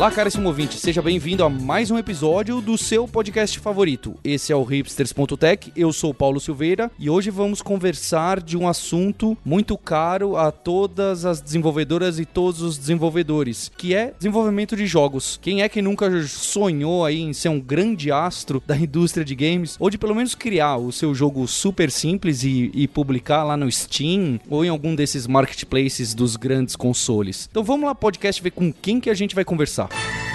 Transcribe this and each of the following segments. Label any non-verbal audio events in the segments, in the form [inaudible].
Olá, caríssimo ouvinte, seja bem-vindo a mais um episódio do seu podcast favorito. Esse é o hipsters.tech, eu sou Paulo Silveira e hoje vamos conversar de um assunto muito caro a todas as desenvolvedoras e todos os desenvolvedores, que é desenvolvimento de jogos. Quem é que nunca sonhou aí em ser um grande astro da indústria de games ou de pelo menos criar o seu jogo super simples e, e publicar lá no Steam ou em algum desses marketplaces dos grandes consoles? Então vamos lá, podcast, ver com quem que a gente vai conversar.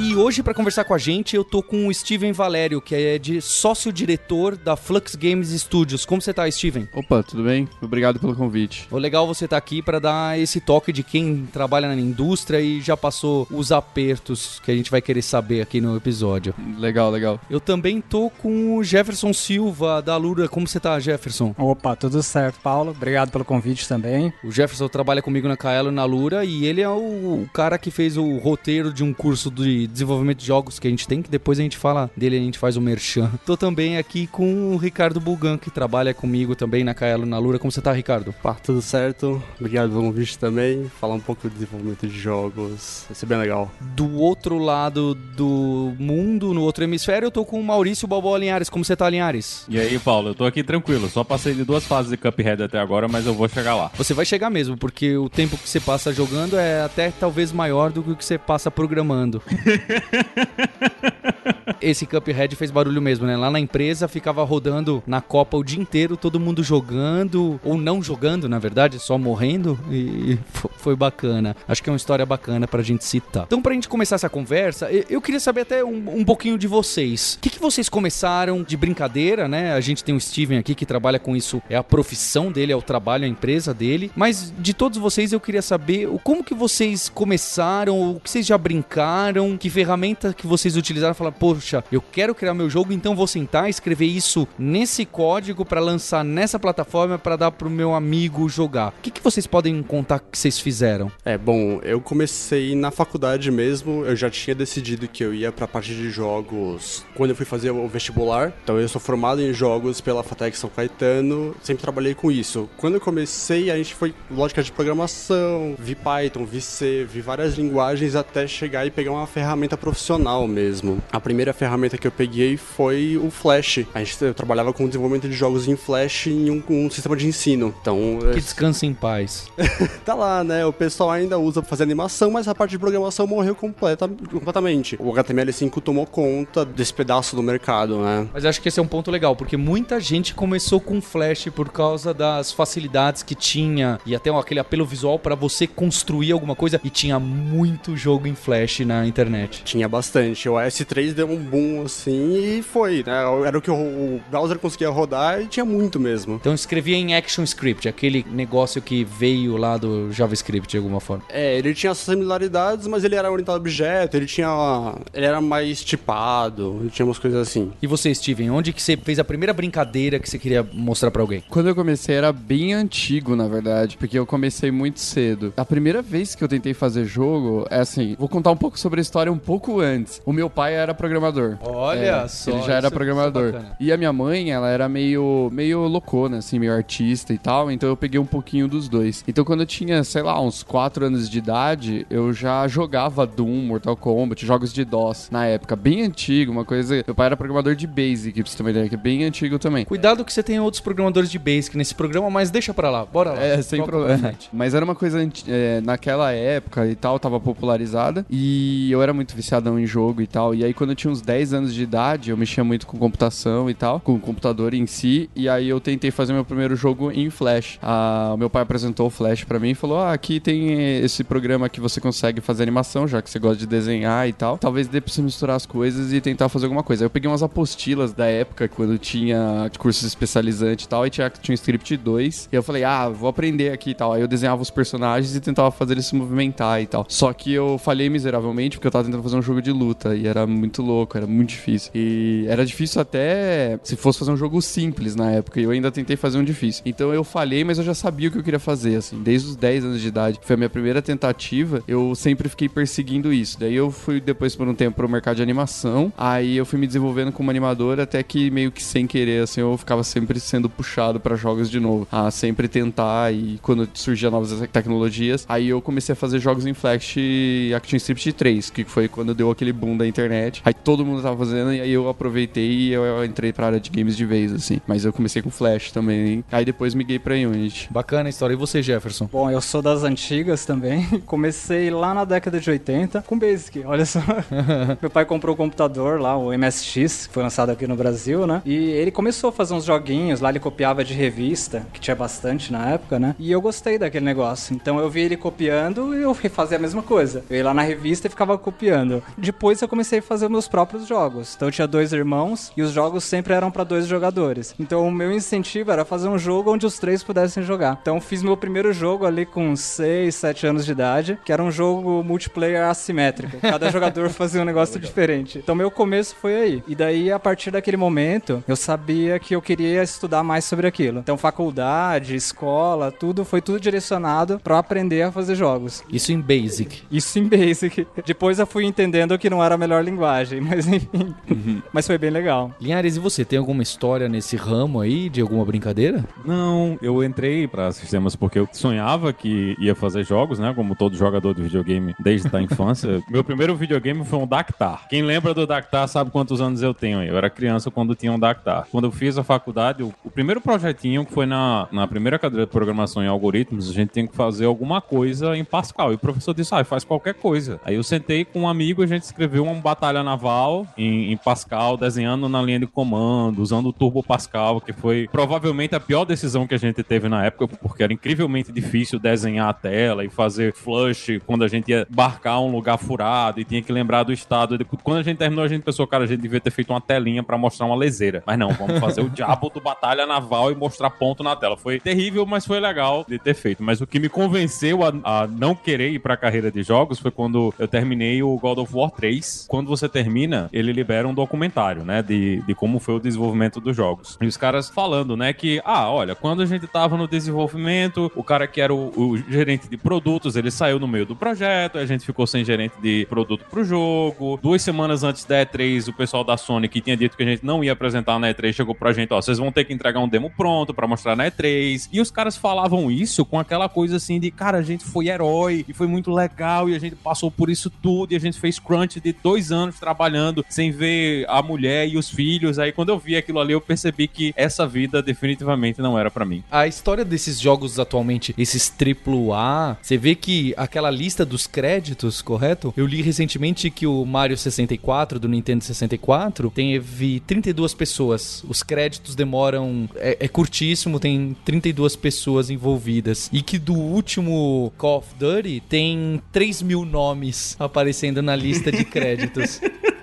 E hoje, para conversar com a gente, eu tô com o Steven Valério, que é de sócio-diretor da Flux Games Studios. Como você tá, Steven? Opa, tudo bem? Obrigado pelo convite. O legal você estar tá aqui para dar esse toque de quem trabalha na indústria e já passou os apertos que a gente vai querer saber aqui no episódio. Legal, legal. Eu também tô com o Jefferson Silva, da Lura. Como você tá, Jefferson? Opa, tudo certo, Paulo. Obrigado pelo convite também. O Jefferson trabalha comigo na Kaelo na Lura e ele é o, o cara que fez o roteiro de um curso de desenvolvimento de jogos que a gente tem, que depois a gente fala dele a gente faz o merchan. [laughs] Tô também aqui com o Ricardo Bugan, que trabalha comigo também na Kaelo na Lura. Como você tá, Ricardo? Pá, tudo certo. Obrigado pelo convite também. Falar um pouco de desenvolvimento de jogos. Vai ser bem legal. Do outro lado do mundo, no outro hemisfério, eu tô com o Maurício Balboa Linhares. Como você tá, Linhares? E aí, Paulo, eu tô aqui tranquilo. Só passei de duas fases de Cuphead até agora, mas eu vou chegar lá. Você vai chegar mesmo, porque o tempo que você passa jogando é até talvez maior do que o que você passa programando. [laughs] [laughs] Esse Cuphead fez barulho mesmo, né? Lá na empresa ficava rodando na Copa o dia inteiro, todo mundo jogando, ou não jogando, na verdade, só morrendo, e foi bacana. Acho que é uma história bacana pra gente citar. Então, pra gente começar essa conversa, eu queria saber até um, um pouquinho de vocês. O que, que vocês começaram de brincadeira, né? A gente tem o Steven aqui que trabalha com isso, é a profissão dele, é o trabalho, a empresa dele. Mas de todos vocês, eu queria saber como que vocês começaram, o que vocês já brincaram, que ferramenta que vocês utilizaram falar, poxa, eu quero criar meu jogo, então vou sentar, escrever isso nesse código para lançar nessa plataforma para dar pro meu amigo jogar. O que, que vocês podem contar que vocês fizeram? É, bom, eu comecei na faculdade mesmo, eu já tinha decidido que eu ia pra parte de jogos quando eu fui fazer o vestibular. Então eu sou formado em jogos pela Fatec São Caetano, sempre trabalhei com isso. Quando eu comecei, a gente foi lógica de programação, vi Python, vi C, vi várias linguagens até chegar e pegar uma ferramenta profissional mesmo. A primeira ferramenta que eu peguei foi o Flash. A gente eu trabalhava com desenvolvimento de jogos em Flash em um, um sistema de ensino. Então, que descanse em paz. [laughs] tá lá, né? O pessoal ainda usa pra fazer animação, mas a parte de programação morreu completa, completamente. O HTML5 tomou conta desse pedaço do mercado, né? Mas acho que esse é um ponto legal, porque muita gente começou com Flash por causa das facilidades que tinha e até aquele apelo visual para você construir alguma coisa e tinha muito jogo em Flash na internet. Tinha bastante. O S3 deu um boom assim e foi, né? Era o que o browser conseguia rodar e tinha muito mesmo. Então escrevia em ActionScript, aquele negócio que veio lá do JavaScript de alguma forma. É, ele tinha similaridades, mas ele era orientado a objeto, ele tinha. ele era mais tipado, ele tinha umas coisas assim. E você, Steven, onde que você fez a primeira brincadeira que você queria mostrar para alguém? Quando eu comecei era bem antigo, na verdade, porque eu comecei muito cedo. A primeira vez que eu tentei fazer jogo, é assim, vou contar um pouco sobre a história um pouco antes. O meu pai era programador. Olha É, só. Ele já era isso- programador. é e a minha mãe, ela era meio, meio loucona, assim, meio artista e tal. Então eu peguei um pouquinho dos dois. Então quando eu tinha, sei lá, uns 4 anos de idade, eu já jogava Doom, Mortal Kombat, jogos de DOS na época. Bem antigo, uma coisa. Meu pai era programador de Basic, pra você ter uma ideia, que é bem antigo também. Cuidado que você tem outros programadores de Basic nesse programa, mas deixa pra lá. Bora lá. É, sem problema. Mas era uma coisa é, naquela época e tal, tava popularizada. E eu era muito viciadão em jogo e tal. E aí, quando eu tinha uns 10 anos de idade, eu mexia muito com computação e tal, com o computador em si. E aí eu tentei fazer meu primeiro jogo em Flash. Ah, meu pai apresentou o Flash pra mim e falou: Ah, aqui tem esse programa que você consegue fazer animação, já que você gosta de desenhar e tal. Talvez dê pra você misturar as coisas e tentar fazer alguma coisa. Eu peguei umas apostilas da época, quando tinha cursos especializantes e tal, e tinha, tinha um script 2. E eu falei, ah, vou aprender aqui e tal. Aí eu desenhava os personagens e tentava fazer eles se movimentar e tal. Só que eu falhei miseravelmente porque eu tava tentando fazer um jogo de luta e era muito louco, era muito difícil. E era difícil até se fosse fazer um jogo simples na época. E eu ainda tentei fazer um difícil. Então eu falhei, mas eu já sabia o que eu queria fazer, assim. Desde os 10 anos de idade, foi a minha primeira tentativa, eu sempre fiquei perseguindo isso. Daí eu fui depois por um tempo pro mercado de animação. Aí eu fui me desenvolvendo como animador até que meio que sem querer, assim, eu ficava sempre sendo puxado para jogos de novo. A sempre tentar e quando surgiam novas tecnologias, aí eu comecei a fazer jogos em Flash e ActionScript 3, que foi quando deu aquele boom da internet. Aí todo mundo tava fazendo e aí eu aproveitei e eu, eu entrei pra área de games de vez, assim. Mas eu comecei com Flash também. Aí depois migrei pra Unity. Bacana a história. E você, Jefferson? Bom, eu sou das antigas também. [laughs] Comecei lá na década de 80 com Basic, olha só. [laughs] Meu pai comprou o um computador lá, o MSX, que foi lançado aqui no Brasil, né? E ele começou a fazer uns joguinhos lá, ele copiava de revista, que tinha bastante na época, né? E eu gostei daquele negócio. Então eu vi ele copiando e eu fazia a mesma coisa. Eu ia lá na revista e ficava copiando. Depois eu comecei a fazer meus próprios jogos. Então eu tinha dois irmãos e os jogos sempre eram para dois jogadores. Então o meu incentivo era fazer um jogo onde os três pudessem jogar. Então fiz meu primeiro jogo ali com 6, 7 anos de idade, que era um jogo multiplayer assimétrico. Cada [laughs] jogador fazia um negócio diferente. Então meu começo foi aí. E daí a partir daquele momento, eu sabia que eu queria estudar mais sobre aquilo. Então faculdade, escola, tudo foi tudo direcionado para aprender a fazer jogos. Isso em Basic. Isso em Basic. Depois eu fui entendendo que não era a melhor linguagem, [laughs] mas enfim. Uhum. Mas foi bem legal. Linhares, e você tem alguma história nesse ramo aí de alguma brincadeira? Não, eu entrei para sistemas porque eu sonhava que ia fazer jogos, né? Como todo jogador de videogame desde a infância. [laughs] Meu primeiro videogame foi um Dactar. Quem lembra do Dactar sabe quantos anos eu tenho. Eu era criança quando tinha um Dactar. Quando eu fiz a faculdade, o, o primeiro projetinho que foi na, na primeira cadeira de programação em algoritmos, a gente tinha que fazer alguma coisa em Pascal. E o professor disse, ah, faz qualquer coisa. Aí eu sentei com um amigo a gente escreveu uma batalha naval em, em Pascal, desenhando na linha de comando, usando o Turbo Pascal, que foi provavelmente a pior decisão que a gente teve na época, porque era incrivelmente difícil desenhar a tela e fazer flush quando a gente ia barcar um lugar furado e tinha que lembrar do estado. Quando a gente terminou, a gente pensou, cara, a gente devia ter feito uma telinha para mostrar uma leseira. Mas não, vamos fazer o diabo do Batalha Naval e mostrar ponto na tela. Foi terrível, mas foi legal de ter feito. Mas o que me convenceu a, a não querer ir pra carreira de jogos foi quando eu terminei o God of War 3. Quando você termina, ele libera um documentário, né, de, de como foi o desenvolvimento dos jogos. E os caras falando, né, que, ah, olha, quando a gente tava no desenvolvimento, o cara que era o, o gerente de produtos, ele saiu no meio do projeto, a gente ficou sem gerente de produto pro jogo. Duas semanas antes da E3, o pessoal da Sony, que tinha dito que a gente não ia apresentar na E3, chegou pra gente, ó, vocês vão ter que entregar um demo pronto para mostrar na E3. E os caras falavam isso com aquela coisa assim de, cara, a gente foi herói e foi muito legal e a gente passou por isso tudo e a gente fez crunch de dois anos trabalhando sem ver a mulher e os filhos. Aí quando eu vi aquilo ali, eu percebi que essa vida definitivamente não era para mim. A história desses jogos atualmente, esses AAA, você vê que aquela lista dos créditos, correto? Eu li recentemente que o Mario 64 do Nintendo 64 teve 32 pessoas. Os créditos demoram. É, é curtíssimo, tem 32 pessoas envolvidas. E que do último Call of Duty tem 3 mil nomes aparecendo na lista de créditos. [laughs]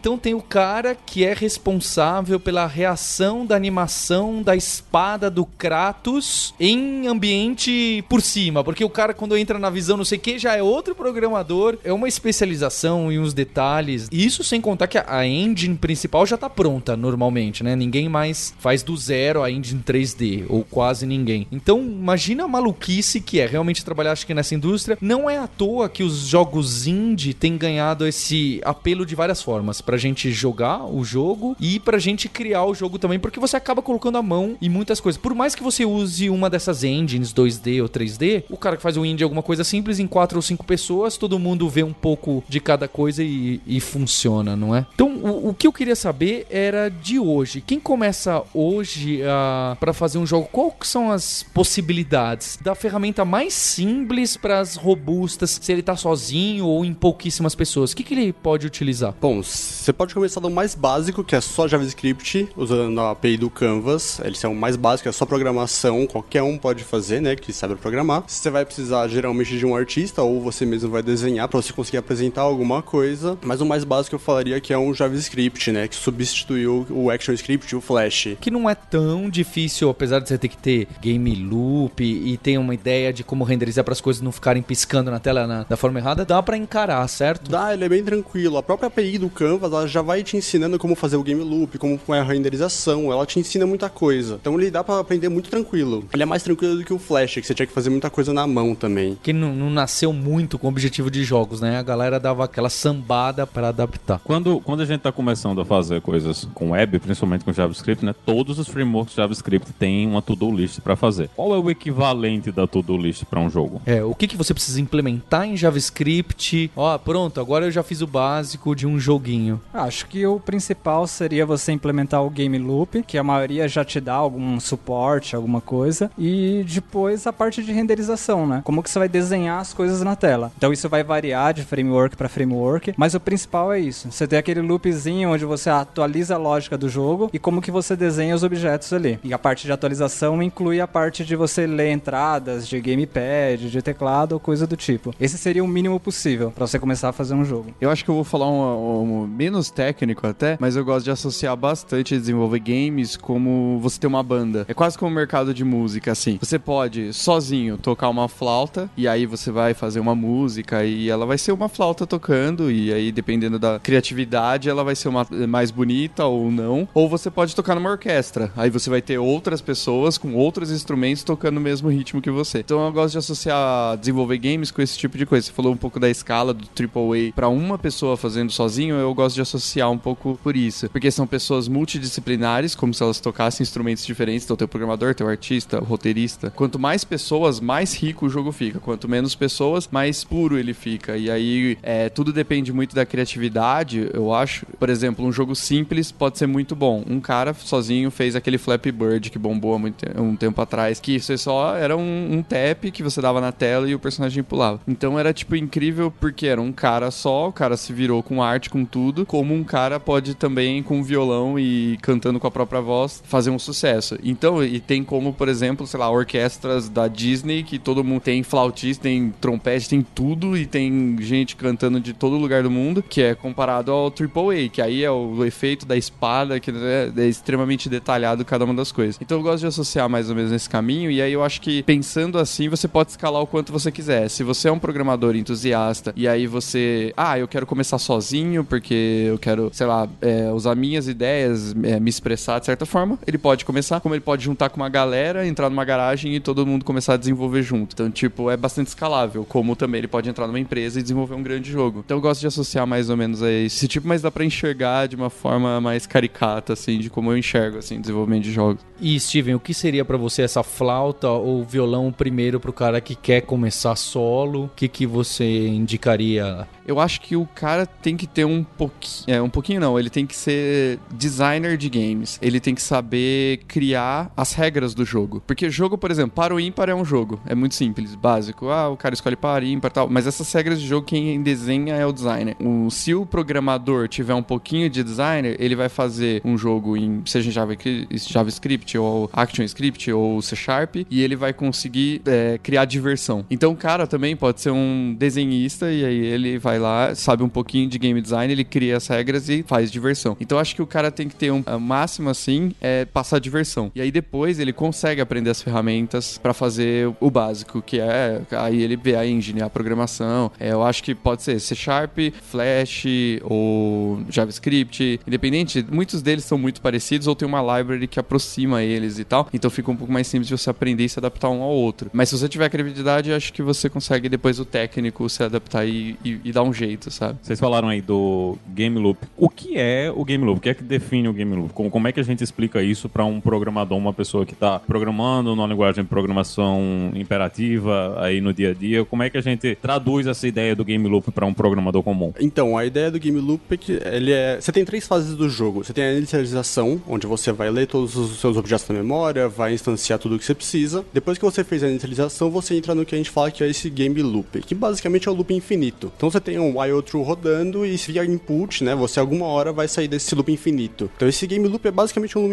Então tem o cara que é responsável pela reação da animação da espada do Kratos em ambiente por cima. Porque o cara, quando entra na visão, não sei o que, já é outro programador. É uma especialização e uns detalhes. Isso sem contar que a engine principal já tá pronta normalmente, né? Ninguém mais faz do zero a engine 3D, ou quase ninguém. Então, imagina a maluquice que é realmente trabalhar, acho que nessa indústria. Não é à toa que os jogos indie têm ganhado esse apelo de várias formas pra gente jogar o jogo e pra gente criar o jogo também, porque você acaba colocando a mão em muitas coisas. Por mais que você use uma dessas engines 2D ou 3D, o cara que faz o indie é alguma coisa simples em quatro ou cinco pessoas, todo mundo vê um pouco de cada coisa e, e funciona, não é? Então, o, o, que eu queria saber era de hoje. Quem começa hoje uh, para fazer um jogo, quais são as possibilidades da ferramenta mais simples para as robustas, se ele tá sozinho ou em pouquíssimas pessoas? O que, que ele pode utilizar? Bom, você pode começar do mais básico, que é só JavaScript, usando a API do Canvas. Eles são o mais básico, é só programação, qualquer um pode fazer, né, que sabe programar. Você vai precisar geralmente de um artista ou você mesmo vai desenhar para você conseguir apresentar alguma coisa. Mas o mais básico eu falaria que é um JavaScript, né, que substituiu o ActionScript e o Flash. Que não é tão difícil, apesar de você ter que ter game loop e ter uma ideia de como renderizar para as coisas não ficarem piscando na tela na, da forma errada, dá para encarar, certo? Dá, ele é bem tranquilo. A própria API do Canvas ela já vai te ensinando como fazer o game loop, como é a renderização, ela te ensina muita coisa. Então ele dá para aprender muito tranquilo. Ele é mais tranquilo do que o Flash, que você tinha que fazer muita coisa na mão também. Que não, não nasceu muito com o objetivo de jogos, né? A galera dava aquela sambada para adaptar. Quando, quando a gente tá começando a fazer coisas com web, principalmente com JavaScript, né? Todos os frameworks JavaScript têm uma to-do list para fazer. Qual é o equivalente da to-do list para um jogo? É, o que, que você precisa implementar em JavaScript? Ó, pronto, agora eu já fiz o básico de um joguinho. Acho que o principal seria você implementar o game loop, que a maioria já te dá algum suporte, alguma coisa, e depois a parte de renderização, né? Como que você vai desenhar as coisas na tela. Então isso vai variar de framework para framework, mas o principal é isso. Você tem aquele loopzinho onde você atualiza a lógica do jogo e como que você desenha os objetos ali. E a parte de atualização inclui a parte de você ler entradas de gamepad, de teclado ou coisa do tipo. Esse seria o mínimo possível para você começar a fazer um jogo. Eu acho que eu vou falar um, um menos técnico até, mas eu gosto de associar bastante desenvolver games como você ter uma banda. É quase como o mercado de música, assim. Você pode sozinho tocar uma flauta e aí você vai fazer uma música e ela vai ser uma flauta tocando e aí dependendo da criatividade ela vai ser uma mais bonita ou não. Ou você pode tocar numa orquestra. Aí você vai ter outras pessoas com outros instrumentos tocando o mesmo ritmo que você. Então eu gosto de associar desenvolver games com esse tipo de coisa. Você falou um pouco da escala do AAA para uma pessoa fazendo sozinho, eu gosto de associar um pouco por isso. Porque são pessoas multidisciplinares, como se elas tocassem instrumentos diferentes. Então tem o programador, tem o artista, o roteirista. Quanto mais pessoas, mais rico o jogo fica. Quanto menos pessoas, mais puro ele fica. E aí é, tudo depende muito da criatividade, eu acho. Por exemplo, um jogo simples pode ser muito bom. Um cara sozinho fez aquele Flappy Bird que bombou há muito, um tempo atrás, que você só era um, um tap que você dava na tela e o personagem pulava. Então era tipo incrível porque era um cara só, o cara se virou com arte, com tudo, como um cara pode também com violão e cantando com a própria voz fazer um sucesso. Então, e tem como, por exemplo, sei lá, orquestras da Disney que todo mundo tem flautista, tem trompete, tem tudo e tem gente cantando de todo lugar do mundo, que é comparado ao AAA, que aí é o, o efeito da espada, que é, é extremamente detalhado cada uma das coisas. Então eu gosto de associar mais ou menos nesse caminho e aí eu acho que pensando assim, você pode escalar o quanto você quiser. Se você é um programador entusiasta e aí você, ah, eu quero começar sozinho porque eu quero, sei lá, é, usar minhas ideias, é, me expressar de certa forma, ele pode começar, como ele pode juntar com uma galera, entrar numa garagem e todo mundo começar a desenvolver junto. Então, tipo, é bastante escalável, como também ele pode entrar numa empresa e desenvolver um grande jogo. Então eu gosto de associar mais ou menos a esse tipo, mas dá pra enxergar de uma forma mais caricata, assim, de como eu enxergo, assim, desenvolvimento de jogos. E Steven, o que seria para você essa flauta ou violão primeiro pro cara que quer começar solo? O que, que você indicaria? Eu acho que o cara tem que ter um pouquinho. É, um pouquinho não, ele tem que ser designer de games. Ele tem que saber criar as regras do jogo. Porque jogo, por exemplo, para o ímpar é um jogo. É muito simples, básico. Ah, o cara escolhe para, ímpar tal. Mas essas regras de jogo, quem desenha é o designer. O, se o programador tiver um pouquinho de designer, ele vai fazer um jogo em, seja em JavaScript ou ActionScript ou C Sharp, e ele vai conseguir é, criar diversão. Então o cara também pode ser um desenhista e aí ele vai lá, sabe um pouquinho de game design, ele cria as regras e faz diversão. Então acho que o cara tem que ter um máximo assim, é passar diversão. E aí depois ele consegue aprender as ferramentas para fazer o básico, que é aí ele vê a engine, a programação. É, eu acho que pode ser C Sharp, Flash ou JavaScript, independente, muitos deles são muito parecidos ou tem uma library que aproxima eles e tal. Então fica um pouco mais simples de você aprender e se adaptar um ao outro. Mas se você tiver criatividade, acho que você consegue depois o técnico se adaptar e, e, e dar um jeito, sabe? Vocês falaram aí do game loop. O que é o game loop? O que é que define o game loop? Como, como é que a gente explica isso para um programador, uma pessoa que está programando numa linguagem de programação imperativa aí no dia a dia? Como é que a gente traduz essa ideia do game loop para um programador comum? Então, a ideia do game loop é que ele é. Você tem três fases do jogo. Você tem a inicialização, onde você vai ler todos os seus objetos na memória, vai instanciar tudo o que você precisa. Depois que você fez a inicialização, você entra no que a gente fala que é esse game loop, que basicamente é o loop infinito. Então você tem um while true rodando e via input, né, você alguma hora vai sair desse loop infinito. Então esse game loop é basicamente um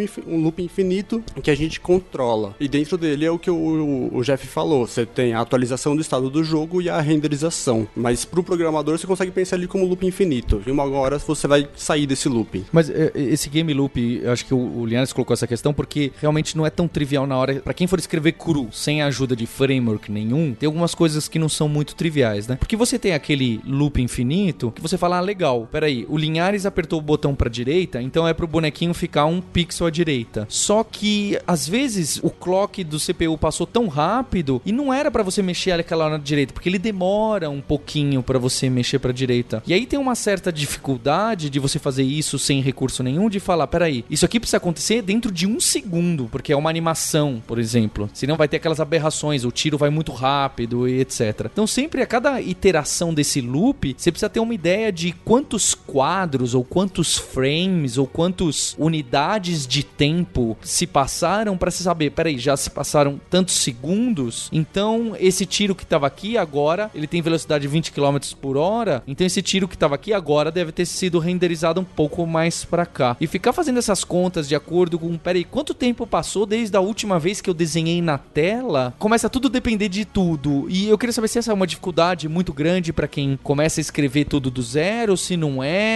loop, infinito que a gente controla. E dentro dele é o que o, o Jeff falou. Você tem a atualização do estado do jogo e a renderização. Mas pro programador você consegue pensar ali como loop infinito. E uma hora você vai sair desse loop. Mas é, esse game loop, eu acho que o, o Linhares colocou essa questão porque realmente não é tão trivial na hora. Para quem for escrever cru, sem a ajuda de framework nenhum, tem algumas coisas que não são muito triviais, né? Porque você tem aquele loop infinito que você fala, ah, legal, peraí, o Linhares apertou o botão pra direita, então é pro bonequinho ficar um pixel à direita. Só que às vezes o clock do CPU passou tão rápido e não era pra você mexer aquela hora na direita, porque ele demora um pouquinho pra você mexer pra direita. E aí tem uma certa dificuldade de você fazer isso sem recurso nenhum, de falar, peraí, isso aqui precisa acontecer dentro de um segundo, porque é uma animação, por exemplo. Senão vai ter aquelas aberrações, o tiro vai muito rápido e etc. Então sempre a cada iteração desse loop, você precisa ter uma ideia de quantos ou quantos frames ou quantos unidades de tempo se passaram para se saber, peraí, já se passaram tantos segundos, então esse tiro que estava aqui agora, ele tem velocidade de 20 km por hora, então esse tiro que estava aqui agora deve ter sido renderizado um pouco mais para cá. E ficar fazendo essas contas de acordo com, peraí, quanto tempo passou desde a última vez que eu desenhei na tela? Começa tudo a depender de tudo. E eu queria saber se essa é uma dificuldade muito grande para quem começa a escrever tudo do zero, se não é,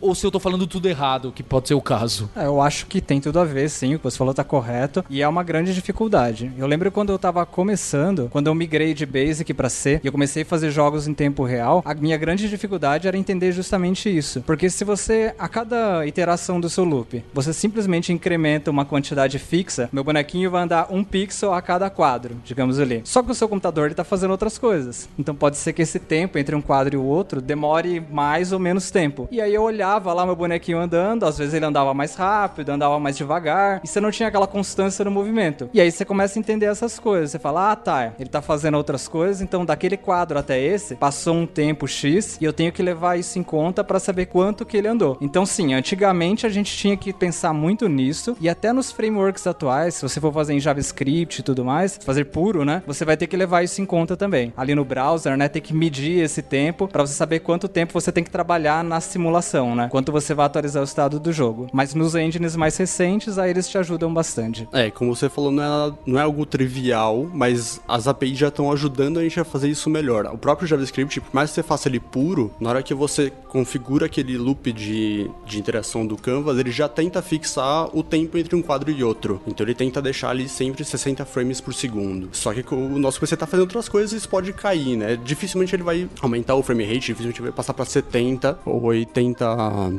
ou se eu tô falando tudo errado, que pode ser o caso. É, eu acho que tem tudo a ver, sim, o que você falou tá correto, e é uma grande dificuldade. Eu lembro quando eu tava começando, quando eu migrei de Basic para C, e eu comecei a fazer jogos em tempo real, a minha grande dificuldade era entender justamente isso. Porque se você, a cada iteração do seu loop, você simplesmente incrementa uma quantidade fixa, meu bonequinho vai andar um pixel a cada quadro, digamos ali. Só que o seu computador ele tá fazendo outras coisas. Então pode ser que esse tempo entre um quadro e o outro demore mais ou menos tempo. E aí eu olhava lá meu bonequinho andando, às vezes ele andava mais rápido, andava mais devagar, e você não tinha aquela constância no movimento. E aí você começa a entender essas coisas. Você fala, ah, tá, ele tá fazendo outras coisas, então daquele quadro até esse, passou um tempo X, e eu tenho que levar isso em conta para saber quanto que ele andou. Então sim, antigamente a gente tinha que pensar muito nisso, e até nos frameworks atuais, se você for fazer em JavaScript e tudo mais, fazer puro, né? Você vai ter que levar isso em conta também. Ali no browser, né, tem que medir esse tempo para você saber quanto tempo você tem que trabalhar na simulação, né? Quanto você vai atualizar o estado do jogo. Mas nos engines mais recentes, aí eles te ajudam bastante. É, como você falou, não é, não é algo trivial, mas as APIs já estão ajudando a gente a fazer isso melhor. O próprio JavaScript, por mais que você faça ele puro, na hora que você configura aquele loop de, de interação do Canvas, ele já tenta fixar o tempo entre um quadro e outro. Então ele tenta deixar ali sempre 60 frames por segundo. Só que o nosso PC tá fazendo outras coisas, isso pode cair, né? Dificilmente ele vai aumentar o frame rate, dificilmente vai passar para 70 ou 80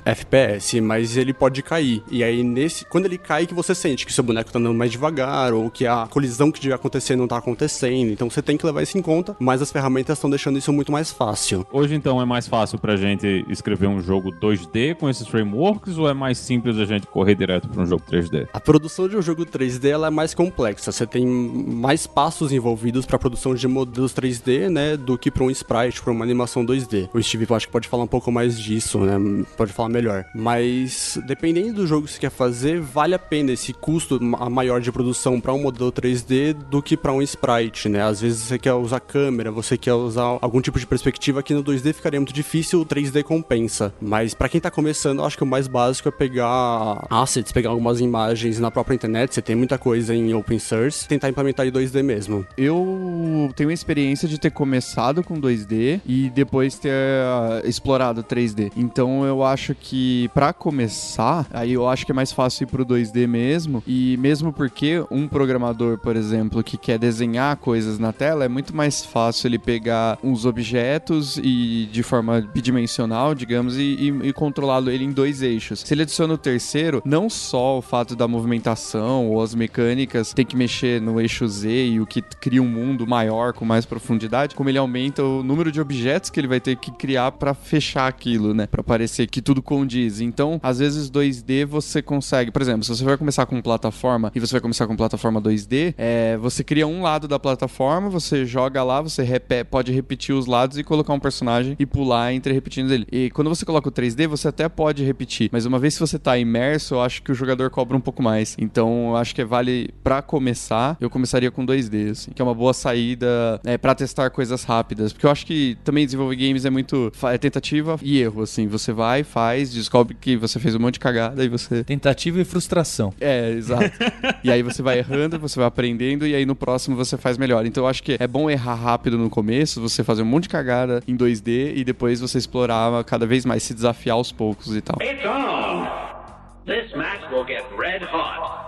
FPS, mas ele pode cair. E aí nesse, quando ele cai que você sente que seu boneco tá andando mais devagar ou que a colisão que devia acontecer não tá acontecendo. Então você tem que levar isso em conta, mas as ferramentas estão deixando isso muito mais fácil. Hoje então é mais fácil pra gente escrever um jogo 2D com esses frameworks ou é mais simples a gente correr direto para um jogo 3D? A produção de um jogo 3D ela é mais complexa. Você tem mais passos envolvidos para produção de modelos 3D, né, do que para um sprite, para uma animação 2D. O Steve acho que pode falar um pouco mais disso, né? Pode falar melhor. Mas dependendo do jogo que você quer fazer, vale a pena esse custo maior de produção para um modelo 3D do que para um sprite, né? Às vezes você quer usar câmera, você quer usar algum tipo de perspectiva que no 2D ficaria muito difícil, o 3D compensa. Mas para quem tá começando, acho que o mais básico é pegar assets, pegar algumas imagens na própria internet, você tem muita coisa em open source, tentar implementar em 2D mesmo. Eu tenho a experiência de ter começado com 2D e depois ter uh, explorado 3D. Então eu acho que para começar, aí eu acho que é mais fácil ir pro 2D mesmo. E mesmo porque um programador, por exemplo, que quer desenhar coisas na tela, é muito mais fácil ele pegar uns objetos e de forma bidimensional, digamos, e, e, e controlá-lo ele em dois eixos. Se ele adiciona o terceiro, não só o fato da movimentação ou as mecânicas tem que mexer no eixo Z e o que cria um mundo maior com mais profundidade, como ele aumenta o número de objetos que ele vai ter que criar para fechar aquilo, né? Para parecer que tudo condiz. Então, às vezes 2D você consegue, por exemplo, se você vai começar com plataforma e você vai começar com plataforma 2D, é, você cria um lado da plataforma, você joga lá, você repete, pode repetir os lados e colocar um personagem e pular entre repetindo ele. E quando você coloca o 3D, você até pode repetir, mas uma vez que você tá imerso, eu acho que o jogador cobra um pouco mais. Então, eu acho que vale para começar, eu começaria com 2D, assim, que é uma boa saída é, para testar coisas rápidas, porque eu acho que também desenvolver games é muito é tentativa e erro, assim, você vai, faz, descobre que você fez um monte de cagada e você tentativa e frustração. É, exato. [laughs] e aí você vai errando, você vai aprendendo e aí no próximo você faz melhor. Então eu acho que é bom errar rápido no começo, você fazer um monte de cagada em 2D e depois você explorar cada vez mais, se desafiar aos poucos e tal. It's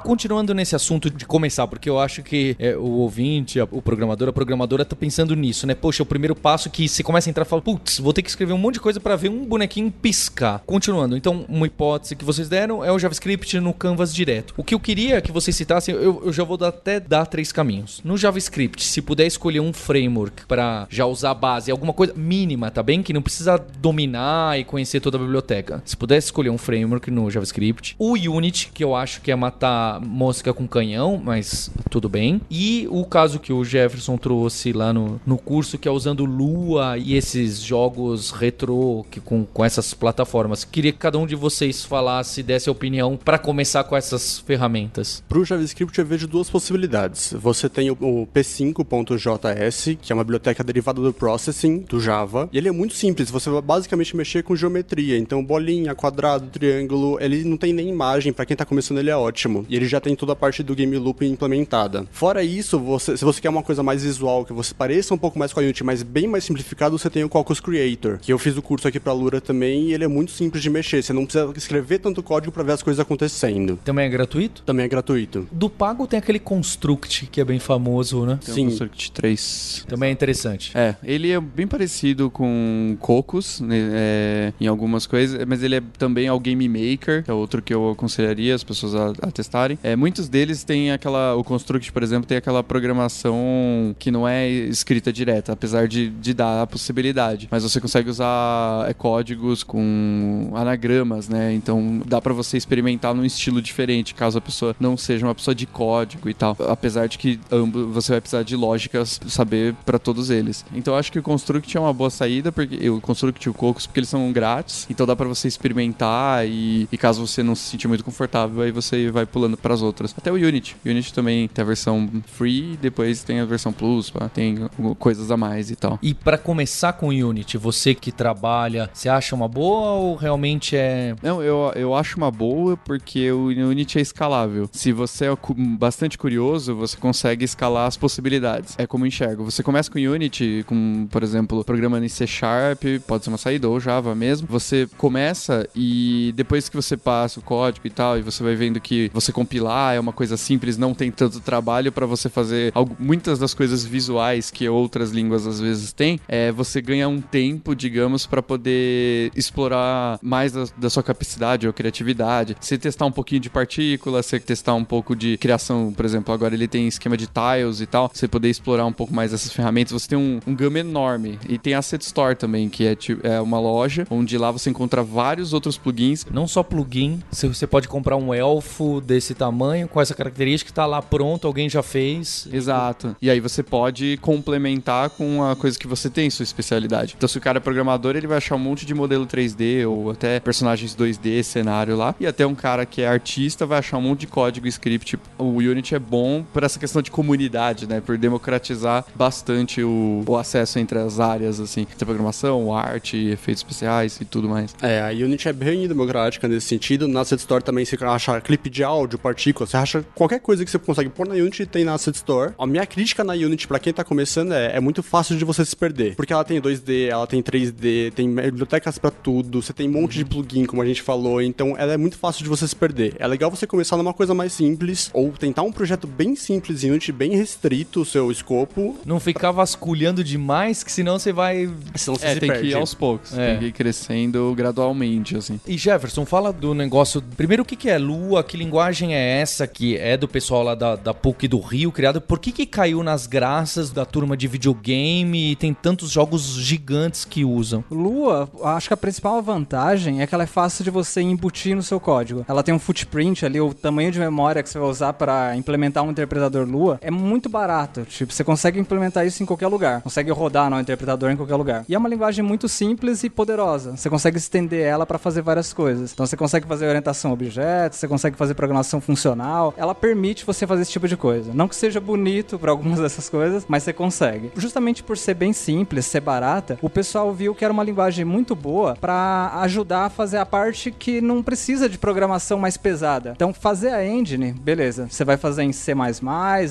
continuando nesse assunto de começar, porque eu acho que é, o ouvinte, a- o programador, a programadora tá pensando nisso, né? Poxa, o primeiro passo que você começa a entrar e fala, putz, vou ter que escrever um monte de coisa pra ver um bonequinho piscar. Continuando, então, uma hipótese que vocês deram é o JavaScript no Canvas direto. O que eu queria que vocês citassem, eu, eu já vou dar, até dar três caminhos. No JavaScript, se puder escolher um framework pra já usar a base, alguma coisa mínima, tá bem? Que não precisa dominar e conhecer toda a biblioteca. Se pudesse escolher um framework no JavaScript, o Unity, que eu acho que é matar mosca com canhão, mas tudo bem. E o caso que o Jefferson trouxe lá no, no curso, que é usando Lua e esses jogos retrô que, com, com essas plataformas. Queria que cada um de vocês falasse, desse a opinião para começar com essas ferramentas. Para o JavaScript eu vejo duas possibilidades. Você tem o, o P5.js, que é uma biblioteca derivada do Processing, do Java, e ele é muito simples, você vai basicamente mexer com geometria, então bolinha, quadrado, triângulo, ele não tem nem imagem, para quem tá começando ele é ótimo. E ele já tem toda a parte do game loop implementada. Fora isso, você, se você quer uma coisa mais visual, que você pareça um pouco mais com a Unity, mas bem mais simplificado, você tem o Cocos Creator, que eu fiz o curso aqui pra Lura também, e ele é muito simples de mexer, você não precisa escrever tanto código para ver as coisas acontecendo. Também é gratuito? Também é gratuito. Do pago tem aquele Construct, que é bem famoso, né? Tem Sim. o Construct 3. Também é interessante. É, ele é bem parecido com Cocos, né, é, em algumas coisas, mas ele é também ao Game Maker, que é outro que eu aconselharia as pessoas a, a testarem. É, muitos deles têm aquela, o Construct, por exemplo, tem aquela programação que não é escrita direta, apesar de, de dar a possibilidade. Mas você consegue usar é, códigos com anagramas, né? Então dá pra você experimentar num estilo diferente, caso a pessoa não seja uma pessoa de código e tal. Apesar de que ambos você vai precisar de lógicas saber pra todos eles. Então eu acho que o Construct é uma boa saída, porque o Construct e o Cocos, porque eles são grátis, então dá pra você experimentar e, e caso você não se sentir muito confortável, aí você vai pulando pras outras. Até o Unity. Unity também tem a versão free, depois tem a versão plus, pá, tem coisas a mais e tal. E pra começar com o Unity, você que trabalha, você acha uma boa ou realmente é Não, eu, eu acho uma boa porque o Unity é escalável. Se você é bastante curioso, você consegue escalar as possibilidades. É como eu enxergo. Você começa com Unity, com, por exemplo, programando em C Sharp, pode ser uma saída ou Java mesmo. Você começa e depois que você passa o código e tal, e você vai vendo que você compilar é uma coisa simples, não tem tanto trabalho para você fazer algo- muitas das coisas visuais que outras línguas às vezes têm, é você ganha um tempo, digamos, para poder explorar mais da, da sua capacidade ou criatividade. Você testar um pouquinho de partícula, você testar um pouco de criação, por exemplo, agora ele tem esquema de tiles e tal, você poder explorar um pouco mais essas ferramentas. Você tem um, um gama enorme. E tem a Asset Store também, que é, é uma loja onde lá você encontra vários outros plugins não só plugin, se você pode comprar um elfo desse tamanho, com essa característica, tá lá pronto, alguém já fez. Exato. E aí você pode complementar com a coisa que você tem, sua especialidade. Então, se o cara é programador, ele vai achar um monte de modelo 3D ou até personagens 2D, cenário lá. E até um cara que é artista vai achar um monte de código script. O Unity é bom por essa questão de comunidade, né? Por democratizar bastante o, o acesso entre as áreas, assim. De programação, arte, efeitos especiais e tudo mais. É, a Unity é bem democrática nesse sentido. Na Asset Store também você acha clipe de áudio, partícula, você acha qualquer coisa que você consegue pôr na Unity tem na Asset Store. A minha crítica na Unity pra quem tá começando é, é muito fácil de você se perder. Porque ela tem 2D, ela tem 3D, tem bibliotecas pra tudo, você tem um monte de plugin, como a gente falou, então ela é muito fácil de você se perder. É legal você começar numa coisa mais simples, ou tentar um projeto bem simples em Unity, bem restrito o seu escopo, Não ficar vasculhando demais, que senão você vai. senão você É, se tem perde. que ir aos poucos. É. Tem que ir crescendo gradualmente, assim. E Jefferson, fala do negócio. Primeiro, o que que é Lua? Que linguagem é essa que é do pessoal lá da, da PUC do Rio, criado? Por que, que caiu nas graças da turma de videogame e tem tantos jogos gigantes que usam? Lua, acho que a principal vantagem é que ela é fácil de você embutir no seu código. Ela tem um footprint ali, o tamanho de memória que você vai usar para implementar um interpretador Lua é muito barato. Tipo, você consegue implementar isso em qualquer lugar. Consegue rodar no interpretador em qualquer lugar. E é uma linguagem muito simples e poderosa. Você consegue estender ela para fazer várias coisas. Então você consegue fazer orientação a objetos, você consegue fazer programação funcional. Ela permite você fazer esse tipo de coisa. Não que seja bonito para algumas [laughs] dessas coisas, mas você consegue. Justamente por ser bem simples, ser barata, o pessoal viu que era uma linguagem muito boa para ajudar a fazer a parte que não precisa de programação mais pesada. Então, fazer a engine, beleza, você vai fazer em C++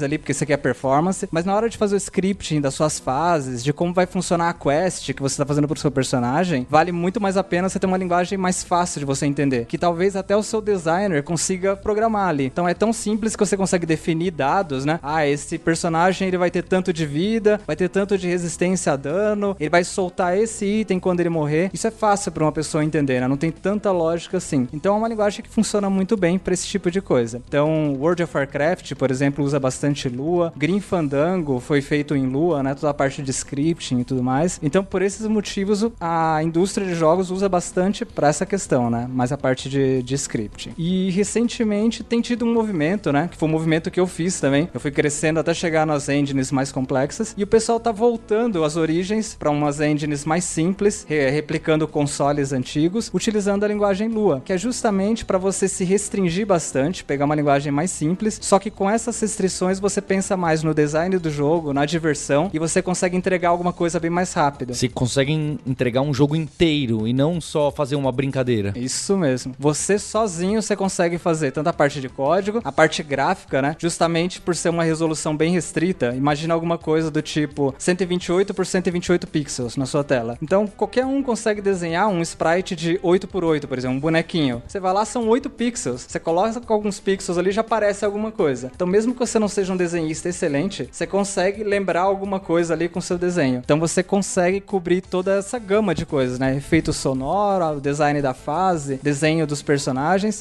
ali porque você quer performance, mas na hora de fazer o scripting das suas fases, de como vai funcionar a quest que você está fazendo pro seu personagem, vale muito mais a pena você ter uma linguagem mais fácil de você entender, que talvez até o seu designer consiga programar ali. Então é tão simples que você consegue definir dados, né? Ah, esse personagem ele vai ter tanto de vida, vai ter tanto de resistência a dano, ele vai soltar esse item quando ele morrer. Isso é fácil para uma pessoa entender, né? Não tem tanta lógica assim. Então é uma linguagem que funciona muito bem para esse tipo de coisa. Então, World of Warcraft, por exemplo, usa bastante Lua. Green Fandango foi feito em Lua, né? Toda a parte de scripting e tudo mais. Então, por esses motivos, a indústria de jogos usa bastante para essa questão, né? Mais a parte de, de scripting. E recentemente tem tido um movimento, né? Que foi um movimento que eu fiz também. Eu fui crescendo até chegar nas engines mais complexas. E o pessoal tá voltando às origens para umas engines mais simples, re replicando consoles antigos, utilizando a linguagem Lua, que é justamente para você se restringir bastante, pegar uma linguagem mais simples, só que com essas restrições você pensa mais no design do jogo, na diversão e você consegue entregar alguma coisa bem mais rápido. Você consegue entregar um jogo inteiro e não só fazer uma brincadeira. Isso mesmo. Você sozinho você consegue fazer tanto a parte de código, a parte gráfica, né? Justamente por ser uma resolução bem restrita. Imagina alguma coisa do tipo 128 por 128 pixels na sua tela. Então, qualquer um consegue desenhar um sprite de 8 por 8, por exemplo, um bonequinho. Você vai lá, são 8 pixels. Você coloca com alguns pixels ali já aparece alguma coisa. Então, mesmo que você não seja um desenhista excelente, você consegue lembrar alguma coisa ali com seu desenho. Então, você consegue cobrir toda essa gama de coisas, né? Efeito sonoro, design da fase, desenho dos personagens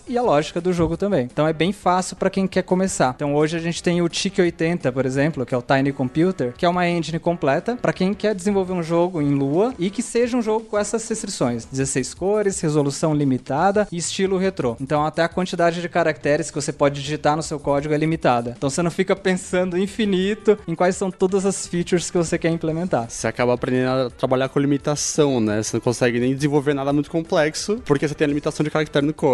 e a lógica do jogo também. Então, é bem fácil para quem quer começar. Então, hoje a gente tem o TIC 80, por exemplo, que é o Tiny Computer, que é uma engine completa para quem quer desenvolver um jogo em Lua e que seja um jogo com essas restrições: 16 cores, resolução limitada e estilo retrô. Então, até a quantidade de caracteres que você pode digitar no seu código é limitada. Então, você não fica pensando infinito em quais são todas as features que você quer implementar. Você acaba aprendendo a trabalhar com limitação, né? Você não consegue nem desenvolver nada muito complexo porque você tem a limitação de caractere no código.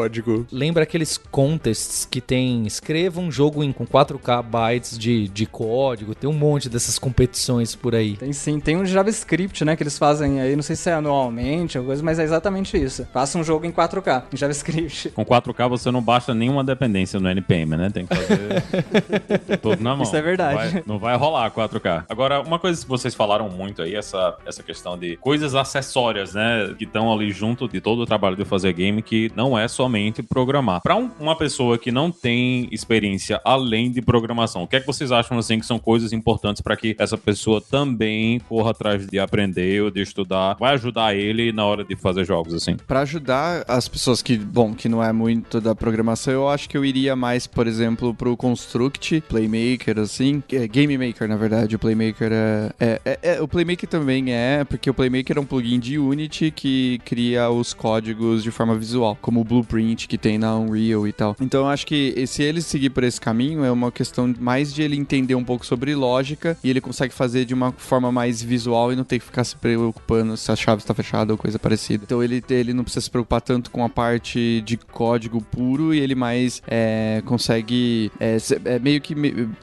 Lembra aqueles contests que tem escreva um jogo em, com 4K bytes de, de código? Tem um monte dessas competições por aí. Tem sim, tem um JavaScript, né, que eles fazem aí, não sei se é anualmente ou coisa, mas é exatamente isso. Faça um jogo em 4K, em JavaScript. Com 4K você não basta nenhuma dependência no NPM, né? Tem que fazer [laughs] tudo na mão. Isso é verdade. Não vai, não vai rolar 4K. Agora, uma coisa que vocês falaram muito aí, essa, essa questão de coisas acessórias, né? Que estão ali junto de todo o trabalho de fazer game, que não é somente programar. Para um, uma pessoa que não tem experiência além de programação, o que é que vocês acham assim que são coisas importantes para que essa pessoa também corra atrás de aprender ou de estudar? Vai ajudar ele na hora de fazer jogos assim? Para ajudar as pessoas que, bom, que não é muito da programação, eu acho que eu iria mais, por exemplo, pro Construct, Playmaker, assim, é, Game Maker, na verdade. O Playmaker é, é, é, é, O Playmaker também é, porque o Playmaker é um plugin de Unity que cria os códigos de forma visual, como o Blueprint que tem na Unreal e tal. Então eu acho que se ele seguir por esse caminho, é uma questão mais de ele entender um pouco sobre lógica e ele consegue fazer de uma forma mais visual e não ter que ficar se preocupando se a chave está fechada ou coisa parecida. Então ele, ele não precisa se preocupar tanto com a parte de código puro e ele mais é, consegue é, é, meio que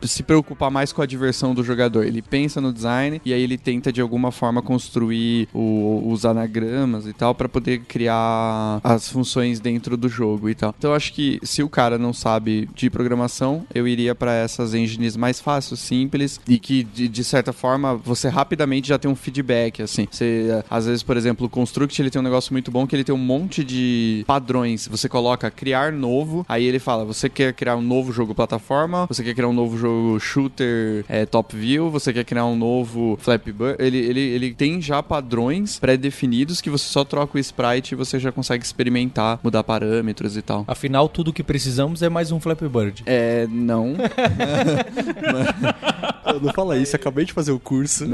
se preocupar mais com a diversão do jogador. Ele pensa no design e aí ele tenta de alguma forma construir o- os anagramas e tal para poder criar as funções dentro do jogo e tal. Então eu acho que se o cara não sabe de programação, eu iria para essas engines mais fáceis, simples e que de, de certa forma você rapidamente já tem um feedback assim. Você eh, às vezes, por exemplo, o Construct ele tem um negócio muito bom que ele tem um monte de padrões. Você coloca criar novo, aí ele fala: você quer criar um novo jogo plataforma, você quer criar um novo jogo shooter eh, top view, você quer criar um novo Flappy Bird. Ele, ele, ele tem já padrões pré-definidos que você só troca o sprite e você já consegue experimentar, mudar parâmetros e tal. Afinal, tudo que precisamos é mais um Flappy Bird. É, não. [laughs] [laughs] Não fala isso, acabei de fazer o curso.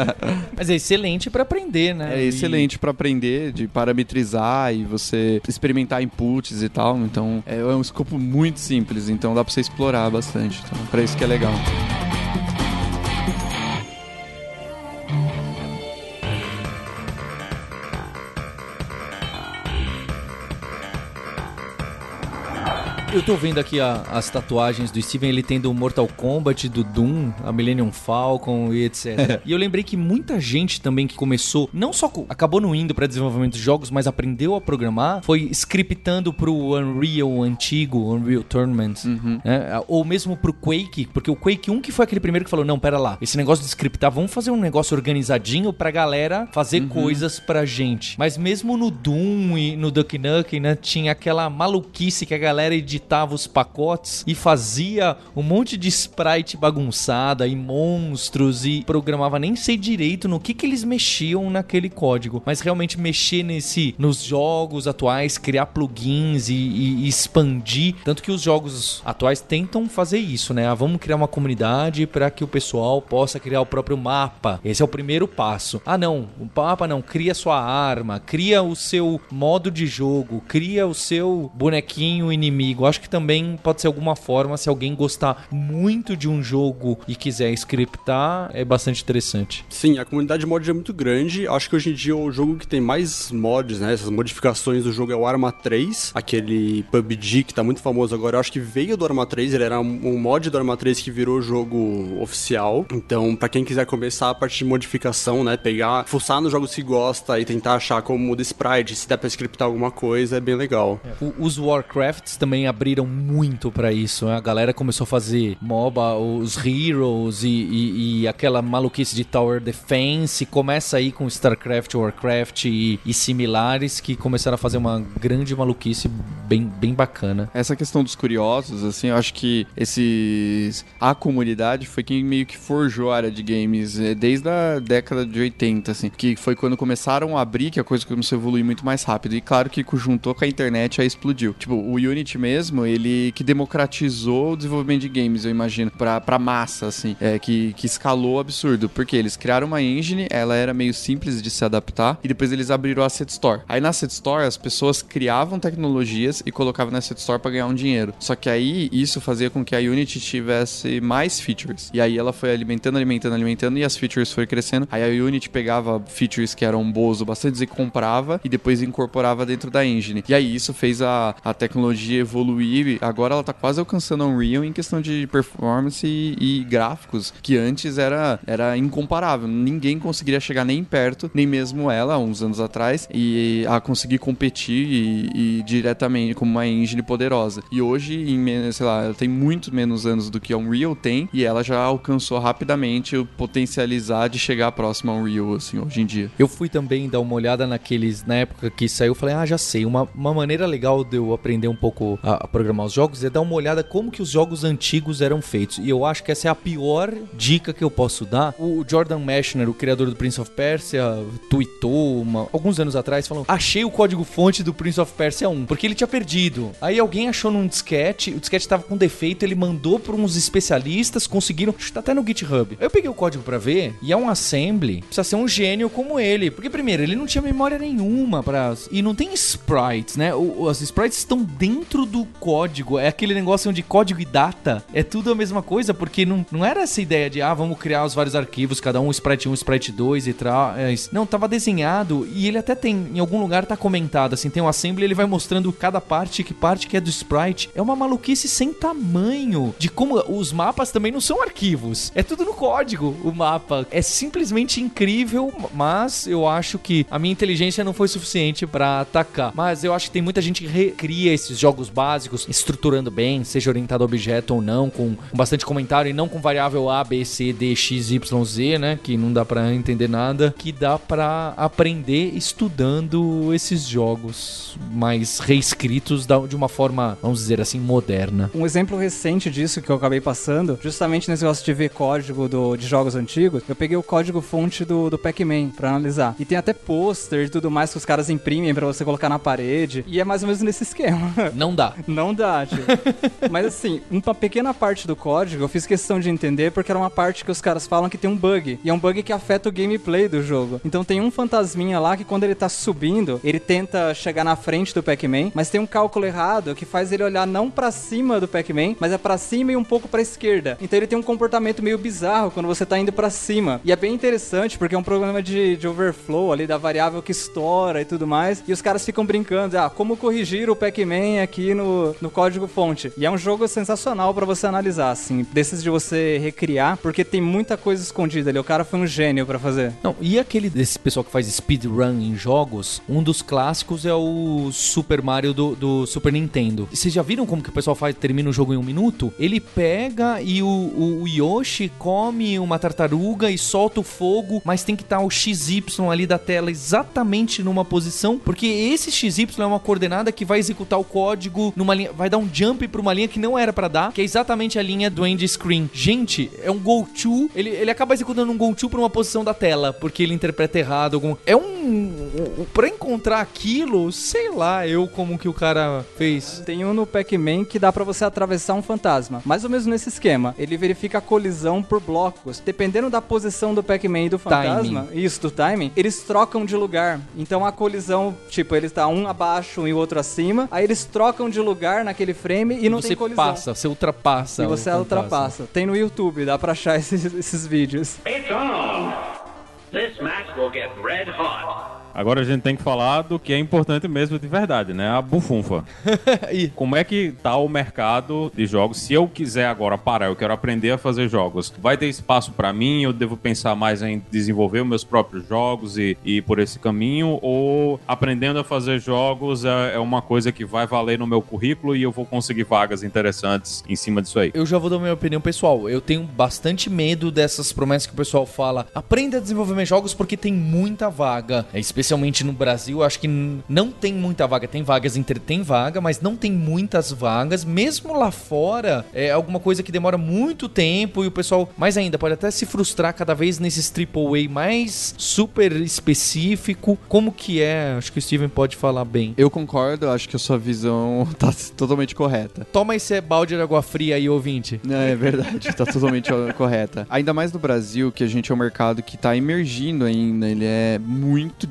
[laughs] Mas é excelente pra aprender, né? É E- excelente pra aprender, de parametrizar e você experimentar inputs e tal. Então, é um escopo muito simples, então dá pra você explorar bastante. Então, pra isso que é legal. Eu tô vendo aqui a- as tatuagens do Steven, ele tem do Mortal Kombat, do Doom, a Millennium Falcon e etc. [laughs] e eu lembrei que muita gente também que começou, não só acabou não indo pra desenvolvimento de jogos, mas aprendeu a programar, foi scriptando pro Unreal antigo, Unreal Tournament, né? ou mesmo pro Quake, porque o Quake 1 que foi aquele primeiro que falou, não, pera lá, esse negócio de scriptar, vamos fazer um negócio organizadinho pra galera fazer coisas pra gente. Mas mesmo no Doom e no Duck Nukem, né, tinha aquela maluquice que a galera editava editava os pacotes e fazia um monte de sprite bagunçada e monstros e programava nem sei direito no que que eles mexiam naquele código, mas realmente mexer nesse nos jogos atuais, criar plugins e, e- e expandir, tanto que os jogos atuais tentam fazer isso, né? Ah, vamos criar uma comunidade para que o pessoal possa criar o próprio mapa. Esse é o primeiro passo. Ah, não, o mapa não, cria sua arma, cria o seu modo de jogo, cria o seu bonequinho inimigo. Acho que também pode ser alguma forma, se alguém gostar muito de um jogo e quiser scriptar, é bastante interessante. Sim, a comunidade de mods é muito grande. Acho que hoje em dia o jogo que tem mais mods, né? Essas modificações do jogo é o Arma 3, aquele PUBG que tá muito famoso agora. Eu acho que veio do Arma 3, ele era um mod do Arma 3 que virou jogo oficial. Então, pra quem quiser começar a parte de modificação, né? Pegar, fuçar nos jogos que gosta e tentar achar como muda sprite, se dá pra scriptar alguma coisa, é bem legal. O- Os Warcrafts também abriram muito pra isso. né? A galera começou a fazer MOBA, os Heroes e, e- e aquela maluquice de Tower Defense. Começa aí com StarCraft, Warcraft e, e similares que começaram a fazer uma grande maluquice bem, bem bacana. Essa questão dos curiosos, assim, eu acho que esses. A comunidade foi quem meio que forjou a área de games eh, desde a década de 80, assim. Que foi quando começaram a abrir que a coisa começou a evoluir muito mais rápido. E claro que juntou com a internet aí explodiu. Tipo, o Unity mesmo, ele que democratizou o desenvolvimento de games, eu imagino, pra, pra massa, assim. É, que, que escalou absurdo. Porque eles criaram uma engine, ela era meio simples de se adaptar. E depois eles abriram a Asset Store. Aí na Asset Store as pessoas criavam tecnologias e colocavam na Asset Store pra ganhar um dinheiro. Só que aí isso fazia com que a Unity tivesse mais features. E aí ela foi alimentando, alimentando, alimentando e as features foram crescendo. Aí a Unity pegava features que eram boas o bastante e comprava e depois incorporava dentro da engine. E aí isso fez a, a tecnologia evoluir. Agora ela tá quase alcançando a Unreal em questão de performance e, e gráficos, que antes era, era incomparável. Ninguém conseguiria chegar nem perto, nem mesmo ela, uns anos atrás, e a conseguir competir e, e diretamente como uma engine poderosa. E hoje, em, sei lá, ela tem muito menos anos do que a Unreal tem, e ela já alcançou rapidamente o potencializar de chegar próximo a Unreal, assim, hoje em dia. Eu fui também dar uma olhada naqueles. Na época que saiu, falei, ah, já sei. Uma, uma maneira legal de eu aprender um pouco a, a programar os jogos é dar uma olhada como que os jogos antigos eram feitos. E eu acho que essa é a pior dica que eu posso dar. O Jordan Mechner, o criador do Prince of Persia, tweetou uma- alguns anos atrás falando: Achei o código-fonte do Prince of Persia 1, porque ele tinha perdido. Aí alguém achou num disquete, o disquete tava com defeito, ele mandou para uns especialistas, conseguiram. Acho que tá até no GitHub. Eu peguei o código pra ver e é um assembly. Precisa ser um gênio como ele. Porque, primeiro, ele não tinha memória nenhuma para E não tem sprites, né? O- as sprites estão dentro do código. É aquele negócio onde código e data é tudo a mesma coisa, porque não, não era essa ideia de, ah, vamos criar os vários arquivos, cada um sprite 1, sprite 2 e tal. Não, tava desenhado e ele até tem, em algum lugar tá comentado, assim, tem um assembly, ele vai mostrando cada parte, que parte que é do sprite. É uma maluquice sem tamanho de como os mapas também não são arquivos. É tudo no código, o mapa. É simplesmente incrível, mas eu acho que a minha inteligência não foi suficiente pra atacar. Mas eu acho que tem muita gente que recria esses jogos básicos, estruturando bem, seja orientado a objeto ou não, com, com bastante comentário e não com variável A, B, C, D, X, Y, Z, né? Que não dá pra entender nada. Que dá pra aprender estudando esses jogos mais reescritos de uma forma, vamos dizer assim, moderna. Um exemplo recente disso que eu acabei passando, justamente nesse negócio de ver código do- de jogos antigos, eu peguei o código fonte do, do Pac-Man pra analisar. E tem até pôster e tudo mais que os caras imprimem pra você colocar na parede. E é mais ou menos nesse esquema. Não dá. [laughs] Não dá, tio. [laughs] Mas assim, uma pequena parte do código eu fiz questão de entender porque era uma parte que os caras falam que tem um bug. E é um bug que afeta o gameplay do jogo. Então tem um fantasminha lá que quando ele tá subindo, ele tenta chegar na frente do Pac-Man, mas tem um cálculo errado que faz ele olhar não pra cima do Pac-Man, mas é pra cima e um pouco pra esquerda. Então ele tem um comportamento meio bizarro quando você tá indo pra cima. E é bem interessante porque é um problema de, de overflow ali da variável que estoura e tudo mais. E os caras ficam brincando, ah, como corrigir o Pac-Man aqui no, no código fonte. E é um jogo sensacional pra você analisar, assim, desses de você recriar, porque tem muita coisa escondida ali. O cara foi um gênio pra fazer. Não, e aquele desse pessoal que faz speedrun em jogos, um dos clássicos é o Super Mario do, do Super Nintendo. Vocês já viram como que o pessoal faz, termina o jogo em um minuto? Ele pega e o, o- o Yoshi come uma tartaruga e solta o fogo, mas tem que estar o XY ali da tela exatamente numa posição, porque esse XY é uma coordenada que vai executar o código numa linha, vai dar um jump pra uma linha que não era pra dar, que é exatamente a linha do end screen. Gente, é um go to, ele, ele acaba executando um go to pra uma posição da tela, porque ele interpreta errado algum. É um Pra encontrar aquilo, sei lá, eu como que o cara fez. Tem um no Pac-Man que dá pra você atravessar um fantasma. Mais ou menos nesse esquema. Ele verifica a colisão por blocos. Dependendo da posição do Pac-Man e do fantasma, isso, do timing, eles trocam de lugar. Então a colisão, tipo, ele está um abaixo e o outro acima. Aí eles trocam de lugar naquele frame e não você tem colisão. passa, você ultrapassa. E você ultrapassa. Tem no YouTube, dá pra achar [laughs] esses, esses vídeos. It's on! This match will get red hot. Agora a gente tem que falar do que é importante mesmo de verdade, né? A bufunfa. [laughs] E- Como é que tá o mercado de jogos? Se eu quiser agora parar, eu quero aprender a fazer jogos, vai ter espaço pra mim? Eu devo pensar mais em desenvolver os meus próprios jogos e e ir por esse caminho? Ou aprendendo a fazer jogos é é uma coisa que vai valer no meu currículo e eu vou conseguir vagas interessantes em cima disso aí? Eu já vou dar minha opinião pessoal. Eu tenho bastante medo dessas promessas que o pessoal fala. Aprenda a desenvolver meus jogos porque tem muita vaga. É, especialmente no Brasil, acho que não tem muita vaga. Tem vagas, entre... tem vaga, mas não tem muitas vagas. Mesmo lá fora, é alguma coisa que demora muito tempo e o pessoal, mais ainda, pode até se frustrar cada vez nesses AAA mais super específico. Como que é? Acho que o Steven pode falar bem. Eu concordo, acho que a sua visão [laughs] tá totalmente correta. Toma esse balde de água fria aí, ouvinte. Não, é verdade, tá totalmente [laughs] correta. Ainda mais no Brasil, que a gente é um mercado que tá emergindo ainda. Ele é muito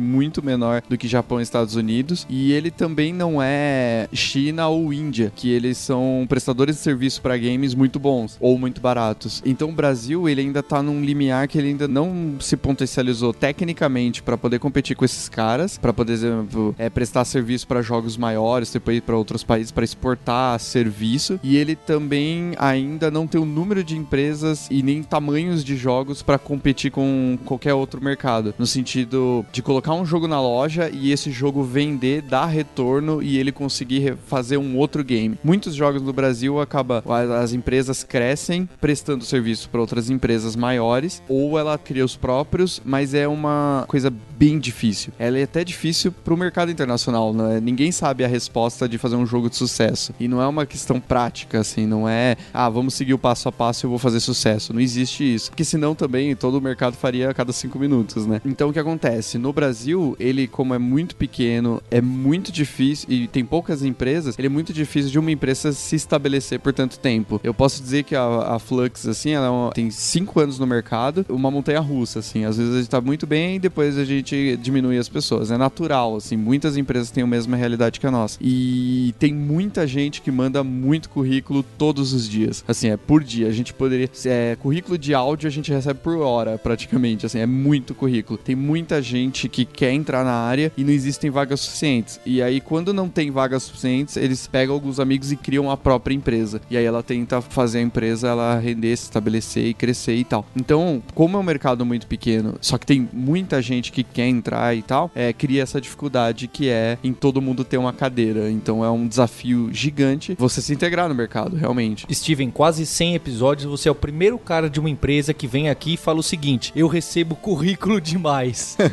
muito menor do que Japão e Estados Unidos. E ele também não é China ou Índia, que eles são prestadores de serviço para games muito bons ou muito baratos. Então o Brasil, ele ainda tá num limiar que ele ainda não se potencializou tecnicamente para poder competir com esses caras, para poder, exemplo, é, prestar serviço para jogos maiores, depois para outros países para exportar serviço. E ele também ainda não tem o número de empresas e nem tamanhos de jogos para competir com qualquer outro mercado, no sentido de colocar um jogo na loja e esse jogo vender, dar retorno e ele conseguir fazer um outro game. Muitos jogos no Brasil acaba as as empresas crescem prestando serviço para outras empresas maiores ou ela cria os próprios, mas é uma coisa bem difícil. Ela é até difícil para o mercado internacional, né? Ninguém sabe a resposta de fazer um jogo de sucesso. E não é uma questão prática, assim, não é, ah, vamos seguir o passo a passo e eu vou fazer sucesso. Não existe isso. Porque senão também todo o mercado faria a cada cinco minutos, né? Então o que acontece? No Brasil, ele, como é muito pequeno, é muito difícil e tem poucas empresas, ele é muito difícil de uma empresa se estabelecer por tanto tempo. Eu posso dizer que a, a Flux, assim, ela é uma- tem cinco anos no mercado, uma montanha russa, assim. Às vezes a gente tá muito bem depois a gente diminui as pessoas. É natural, assim. Muitas empresas têm a mesma realidade que a nossa. E tem muita gente que manda muito currículo todos os dias. Assim, é por dia. A gente poderia. É, currículo de áudio a gente recebe por hora, praticamente. Assim, é muito currículo. Tem muita gente que quer entrar na área e não existem vagas suficientes. E aí, quando não tem vagas suficientes, eles pegam alguns amigos e criam a própria empresa. E aí ela tenta fazer a empresa ela render, se estabelecer e crescer e tal. Então, como é um mercado muito pequeno, só que tem muita gente que quer entrar e tal, é, cria essa dificuldade que é em todo mundo ter uma cadeira. Então é um desafio gigante você se integrar no mercado, realmente. Steven, quase 100 episódios, você é o primeiro cara de uma empresa que vem aqui e fala o seguinte: eu recebo currículo demais. [laughs]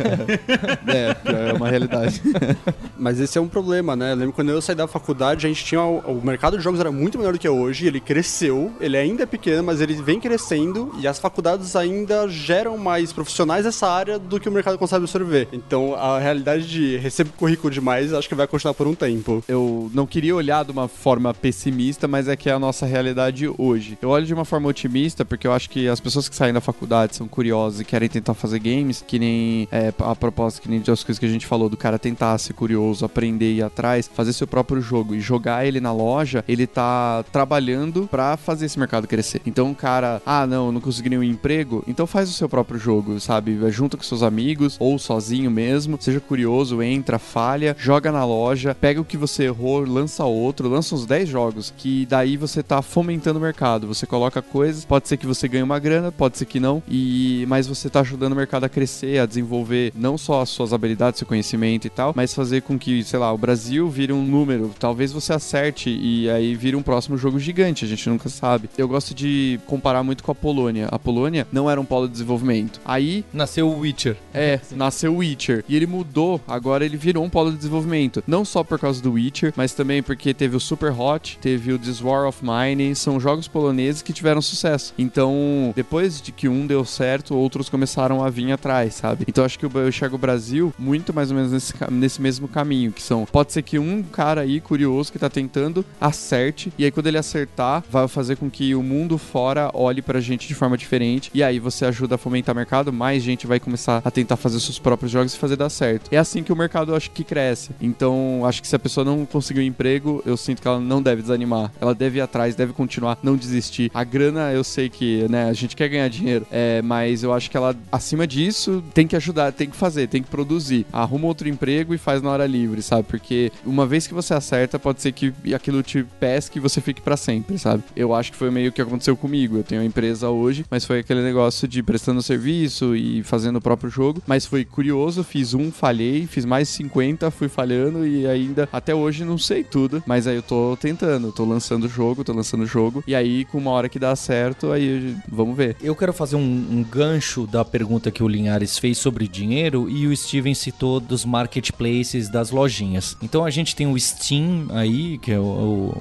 É, é uma realidade. [laughs] Mas esse é um problema, né? Eu lembro quando eu saí da faculdade, a gente tinha. O, o mercado de jogos era muito menor do que é hoje, ele cresceu, ele ainda é pequeno, mas ele vem crescendo e as faculdades ainda geram mais profissionais dessa área do que o mercado consegue absorver. Então a realidade de receber currículo demais acho que vai continuar por um tempo. eu não queria olhar de uma forma pessimista, mas é que é a nossa realidade hoje. Eu olho de uma forma otimista porque eu acho que as pessoas que saem da faculdade são curiosas e querem tentar fazer games, que nem é, a proposta, que nem das coisas que a gente falou, do cara tentar ser curioso, aprender e ir atrás, fazer seu próprio jogo e jogar ele na loja, ele tá trabalhando pra fazer esse mercado crescer. Então o cara, ah, não, não consegui nenhum emprego, então faz o seu próprio jogo, sabe? Junta com seus amigos ou sozinho mesmo, seja curioso, entra, falha, joga na loja, pega o que você errou, lança outro, lança uns 10 jogos, que daí você tá fomentando o mercado. Você coloca coisas, pode ser que você ganhe uma grana, pode ser que não, e mas você tá ajudando o mercado a crescer, a desenvolver não só as suas habilidades, seu conhecimento e tal, mas fazer com que, sei lá, o Brasil vire um número. Talvez você acerte e aí vire um próximo jogo gigante, a gente nunca sabe. Eu gosto de comparar muito com a Polônia. A Polônia não era um polo de desenvolvimento. Aí Nasceu o Witcher. é, nasceu o Witcher. E ele mudou, agora ele virou um polo de desenvolvimento. Não só por causa do Witcher, mas também porque teve o Super Hot, teve o This War of Mine. São jogos poloneses que tiveram sucesso. Então, depois de que um deu certo, outros começaram a vir atrás, sabe? Então acho que eu enxergo o Brasil muito mais ou menos nesse, nesse mesmo caminho, que são. Pode ser que um cara aí curioso que tá tentando acerte, e aí quando ele acertar, vai fazer com que o mundo fora olhe pra gente de forma diferente. E aí você ajuda a fomentar mercado, mais gente vai começar a tentar fazer seus próprios jogos e fazer dar certo. É assim que o mercado eu acho que cresce. Então, acho que se a pessoa não conseguir um emprego, eu sinto que ela não deve desanimar. Ela deve ir atrás, deve continuar, não desistir. A grana, eu sei que, né, a gente quer ganhar dinheiro, é, mas eu acho que ela, acima disso, tem que ajudar, tem que fazer, tem que produzir. Arruma outro emprego e faz na hora livre, sabe? Porque uma vez que você acerta, pode ser que aquilo te pesque e você fique pra sempre, sabe? Eu acho que foi meio que aconteceu comigo. Eu tenho uma empresa hoje, mas foi aquele negócio de prestando serviço e fazendo o próprio jogo. Mas foi curioso, fiz um, falhei, fiz mais 50, fui falhando e ainda até hoje não sei tudo. Mas aí eu tô tentando, tô lançando o jogo, tô lançando o jogo. E aí, com uma hora que dá certo, aí vamos ver. Eu quero fazer um, um gancho da pergunta que o Linhares fez sobre dinheiro e o Steven citou dos marketplaces das lojinhas. Então a gente tem o Steam aí, que é o,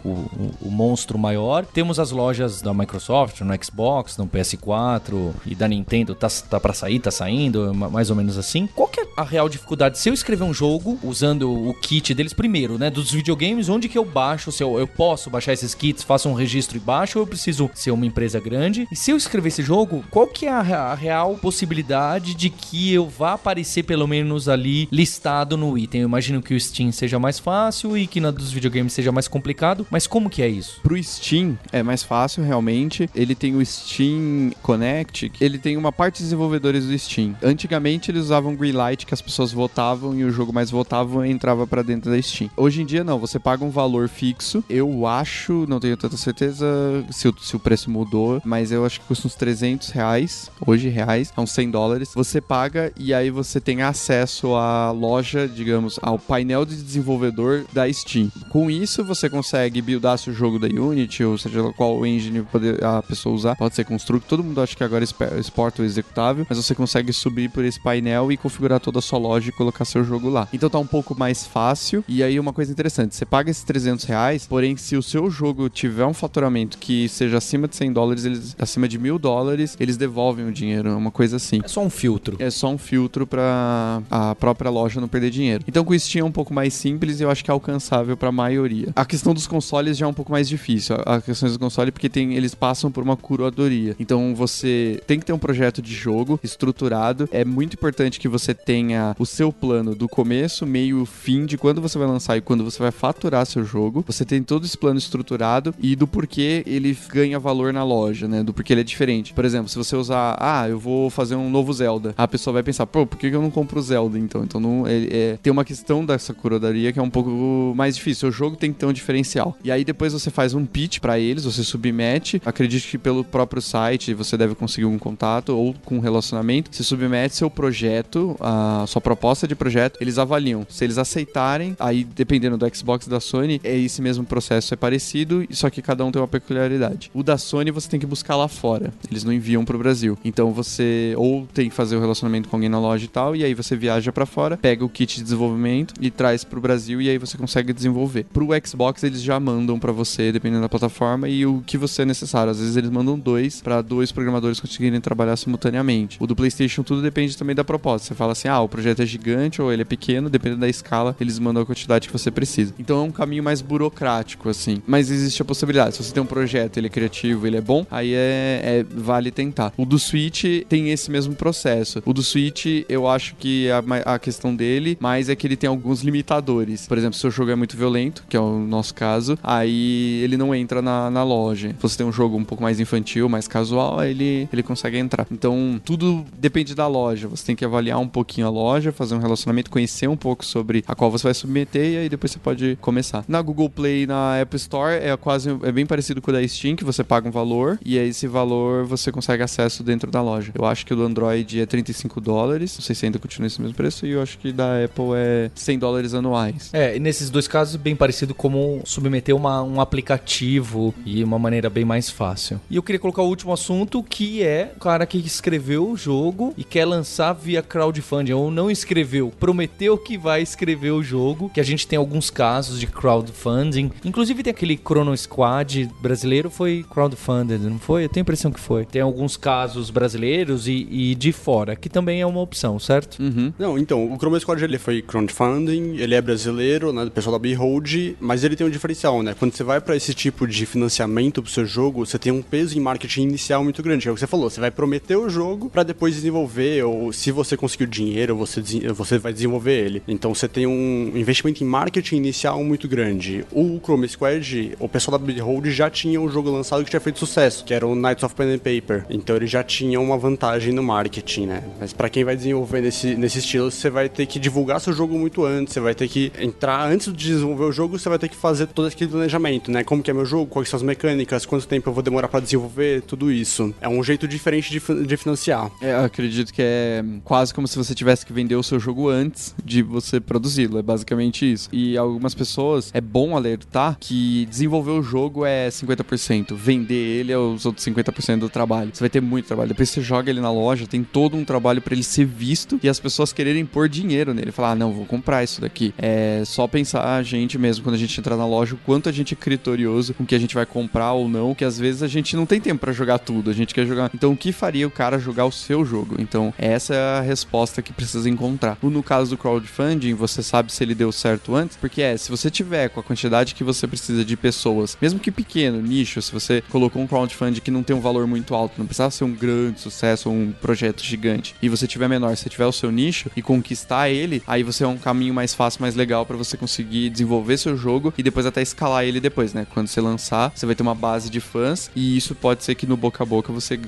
o- o- o monstro maior. Temos as lojas da Microsoft, no Xbox, no PS4 e da Nintendo. Tá, tá pra sair, tá saindo, ma- mais ou menos assim. Qual que é a real dificuldade? Se eu escrever um jogo usando o kit deles primeiro, né? Dos videogames, onde que eu baixo? Se eu, eu posso baixar esses kits, faço um registro e baixo, ou eu preciso ser uma empresa grande? E se eu escrever esse jogo, qual que é a, a real possibilidade de que eu vá aparecer pelo menos ali listado no item? Eu imagino que o Steam seja mais fácil e que na dos videogames seja mais complicado, mas como que é isso? Pro Steam é mais fácil, realmente. Ele tem o Steam Connect, ele tem uma parte de desenvolvedores do Steam. Antigamente eles usavam Greenlight, que as pessoas votavam e o jogo mais votava entrava pra dentro da Steam. Hoje em dia não, você paga um valor fixo. Eu acho, não tenho tanta certeza se o, se o preço mudou, mas eu acho que custa uns 300 reais, hoje reais, a uns 100 dólares. Você paga e aí você tem acesso à loja, digamos, ao painel de desenvolvedor da Steam. Com isso, você consegue buildar seu jogo da Unity, ou seja qual engine a pessoa usar. Pode ser Construct, todo mundo acha que agora exporta o executável, mas você consegue subir por esse painel e configurar toda a sua loja e colocar seu jogo lá. Então tá um pouco mais fácil. E aí uma coisa interessante, você paga esses 300 reais, porém se o seu jogo tiver um faturamento que seja acima de 100 dólares, eles, acima de mil dólares, eles devolvem o dinheiro, é uma coisa assim. É só um filtro. É só um filtro pra a própria loja não perder dinheiro. Então com o Steam é um pouco mais simples e eu acho que é alcançável pra maioria. A questão dos consoles já é um pouco mais difícil. A a questão dos consoles porque tem, eles passam por uma curadoria. Então você tem que ter um projeto de jogo estruturado. É muito importante que você tenha o seu plano do começo, meio, fim de quando você vai lançar e quando você vai faturar seu jogo. Você tem todo esse plano estruturado e do porquê ele ganha valor na loja, né? Do porquê ele é diferente. Por exemplo, se você usar, ah, eu vou fazer um novo Zelda, a pessoa vai pensar, pô, por que eu não compro Zelda então? Então não, é, é- tem uma questão dessa curadoria que é um pouco mais difícil. O jogo tem que ter um diferencial. E aí depois você faz um pitch pra eles, você submete. Acredite que pelo próprio site você deve conseguir um contato ou com um relacionamento. Você submete seu projeto, a sua proposta de projeto, eles avaliam. Se eles aceitarem, aí dependendo do Xbox da Sony, é esse mesmo processo é parecido, só que cada um tem uma peculiaridade. O da Sony você tem que buscar lá fora. Eles não enviam pro Brasil. Então você ou tem que fazer o relacionamento com alguém na loja e tal, e aí você viaja pra fora, pega o kit de desenvolvimento e traz pro Brasil e aí você consegue desenvolver. Pro Xbox eles já mandam pra você, dependendo da plataforma e o que você é necessário. Às vezes eles mandam dois pra dois programadores conseguirem trabalhar simultaneamente. O do PlayStation tudo depende também da proposta. Você fala assim: "Ah, o projeto é gigante ou ele é pequeno", dependendo da escala, eles mandam a quantidade que você precisa. Então é um caminho mais burocrático assim. Mas existe a possibilidade. Se você tem um projeto, ele é criativo, ele é bom, aí é, é- vale tentar. O do Switch tem esse mesmo processo. O do Switch, eu acho que a, a questão dele, mais é que ele tem alguns limitadores. Por exemplo, se o jogo é muito violento, que é o nosso caso, aí ele não entra na, na loja. Se você tem um jogo um pouco mais infantil, mais casual, aí ele, ele consegue entrar. Então, tudo depende da loja. Você tem que avaliar um pouquinho a loja, fazer um relacionamento, conhecer um pouco sobre a qual você vai submeter e aí depois você pode começar. Na Google Play na App Store é quase é bem parecido com o da Steam, que você paga um valor e aí esse valor você consegue acesso dentro da loja. Eu acho que o do Android é 35 dólares, não sei se ainda continua esse mesmo preço, e eu acho que da Apple é 100 dólares anuais. É, e nesses dois casos, bem parecido como submeter uma, um aplicativo e uma maneira bem mais fácil. E eu queria colocar o último assunto, que é o cara que escreveu o jogo e quer lançar via crowdfunding, ou não escreveu, prometeu que vai escrever o jogo, que a gente tem alguns casos de crowdfunding. Inclusive tem aquele Chrono Squad brasileiro, foi crowdfunded, não foi? Eu tenho a impressão que foi. Tem alguns casos brasileiros e, e de fora, que também é uma opção, certo? Uhum. Não, então, o Chroma Squad ele foi crowdfunding, ele é brasileiro, né, do pessoal da Behold, mas ele tem um diferencial, né? Quando você vai pra esse tipo de financiamento pro seu jogo, você tem um peso em marketing inicial muito grande. É o que você falou, você vai prometer o jogo pra depois desenvolver, ou se você conseguir o dinheiro, você, você vai desenvolver ele. Então você tem um investimento em marketing inicial muito grande. O Chroma Squad, o pessoal da Behold já tinha um jogo lançado que tinha feito sucesso, que era o Knights of Pen and Paper. Então ele já tinha uma vantagem no marketing, né? Mas pra quem vai desenvolver nesse, nesse estilo, você vai ter que divulgar seu jogo muito antes, você vai ter que entrar antes de desenvolver o jogo, você vai ter que fazer todo aquele planejamento, né? Como que é meu jogo, quais são as mecânicas, quanto tempo eu vou demorar pra desenvolver, tudo isso. É um jeito diferente de, de financiar. É, eu acredito que é quase como se você tivesse que vender o seu jogo antes de você produzi-lo. É basicamente isso. E algumas pessoas, é bom alertar que desenvolver o jogo é 50%. Vender ele é os outros 50% do trabalho. Você vai ter muito trabalho. Depois você joga ele na loja, tem todo um trabalho pra ele ser visto e as pessoas quererem pôr dinheiro nele. Falar, ah, não, vou comprar isso daqui. É só pensar a gente mesmo, quando a gente entrar na loja, o quanto a gente é criterioso com o que a gente vai comprar ou não, que às vezes a gente não tem tempo pra jogar tudo. A gente quer jogar. Então, o que faria o cara jogar o seu jogo? Então, essa é a resposta que precisa encontrar. No caso do crowdfunding, você sabe se ele deu certo antes, porque é, se você tiver com a quantidade que você precisa de pessoas, mesmo que pequeno, nicho, se você colocou um crowdfunding que não tem um valor muito alto, não precisava ser um grande sucesso ou um projeto gigante, e você tiver menor, se tiver o seu nicho e conquistar ele, aí você é um caminho mais fácil, mais legal pra você conseguir desenvolver seu jogo e depois até escalar ele depois, né? Quando você lançar, você vai ter uma base de fãs e isso pode ser que no boca a boca você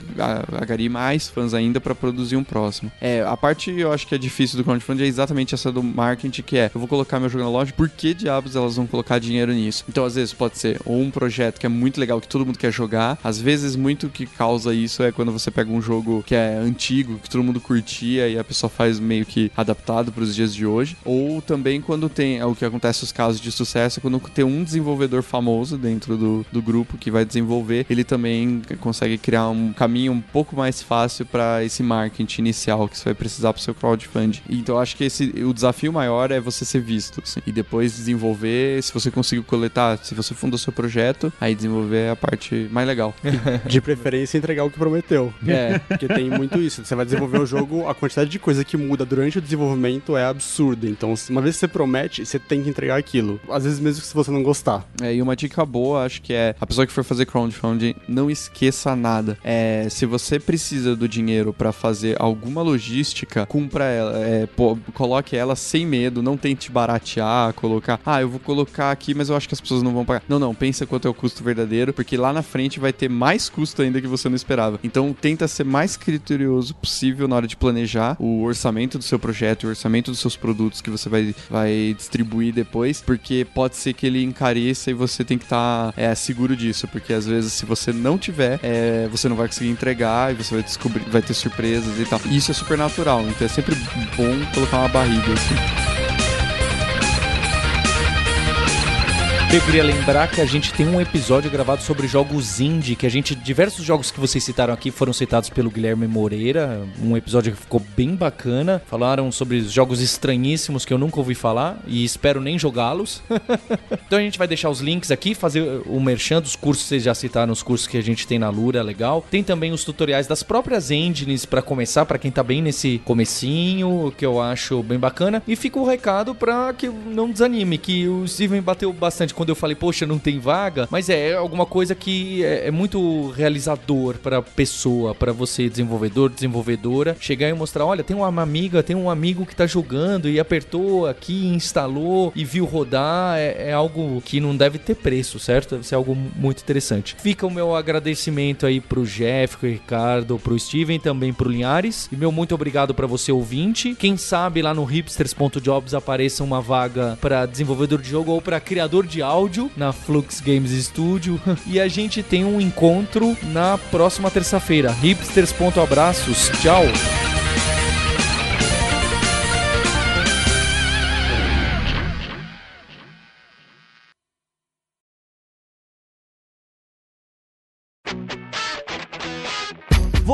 agarie mais fãs ainda pra produzir um próximo. É, a parte eu acho que é difícil do crowdfunding é exatamente essa do marketing que é, eu vou colocar meu jogo na loja, por que diabos elas vão colocar dinheiro nisso? Então, às vezes pode ser ou um projeto que é muito legal que todo mundo quer jogar, às vezes muito que causa isso é quando você pega um jogo que é antigo, que todo mundo curtia e a pessoa faz meio que adaptado para os dias de hoje, ou também quando tem é o que acontece os casos de sucesso, quando tem um desenvolvedor famoso dentro do, do grupo que vai desenvolver, ele também consegue criar um caminho um pouco mais fácil para esse marketing inicial que você vai precisar para o seu crowdfunding. Então eu acho que esse o desafio maior é você ser visto assim, e depois desenvolver, se você conseguiu coletar, se você fundou seu projeto, aí desenvolver a parte mais legal. [laughs] De preferência, entregar o que prometeu. É. [laughs] Porque tem muito isso. Você vai desenvolver o jogo, a quantidade de coisa que muda durante o desenvolvimento é absurda. Então, uma vez que você promete, você tem que entregar aquilo. Às vezes, mesmo se você não gostar. É, e uma dica boa, acho que é a pessoa que for fazer crowdfunding, não esqueça nada. É, se você precisa do dinheiro pra fazer alguma logística, cumpra ela, é, pô, coloque ela sem medo, não tente baratear, colocar, ah, eu vou colocar aqui, mas eu acho que as pessoas não vão pagar. Não, não, pensa quanto é o custo verdadeiro, porque lá na frente vai ter mais custo ainda que você não esperava. Então tenta ser mais criterioso possível na hora de planejar o orçamento do seu projeto, o orçamento dos seus produtos que você vai, vai distribuir depois, porque pode ser que ele encareça e você tem que estar é, seguro disso, porque às vezes se você não tiver, é, você não vai conseguir entregar e você vai descobrir, vai ter surpresas e tal. E isso é super natural, então é sempre bom colocar uma barriga assim. Eu queria lembrar que a gente tem um episódio gravado sobre jogos indie, que a gente. Diversos jogos que vocês citaram aqui foram citados pelo Guilherme Moreira. Um episódio que ficou bem bacana. Falaram sobre jogos estranhíssimos que eu nunca ouvi falar e espero nem jogá-los. [laughs] então a gente vai deixar os links aqui, fazer o merchan dos cursos vocês já citaram, os cursos que a gente tem na Lura, legal. Tem também os tutoriais das próprias engines para começar, para quem tá bem nesse comecinho, que eu acho bem bacana. E fica o recado para que não desanime, que o Steven bateu bastante quando eu falei, poxa, não tem vaga, mas é alguma coisa que é, é muito realizador pra pessoa, pra você, desenvolvedor, desenvolvedora, chegar e mostrar: olha, tem uma amiga, tem um amigo que tá jogando e apertou aqui, instalou e viu rodar. É, é algo que não deve ter preço, certo? Deve ser algo muito interessante. Fica o meu agradecimento aí pro Jeff, pro Ricardo, pro Steven, também pro Linhares. E meu muito obrigado pra você, ouvinte. Quem sabe lá no hipsters.jobs apareça uma vaga pra desenvolvedor de jogo ou pra criador de áudio na Flux Games Studio. [laughs] E a gente tem um encontro na próxima terça-feira. Hipsters.abraços. Tchau.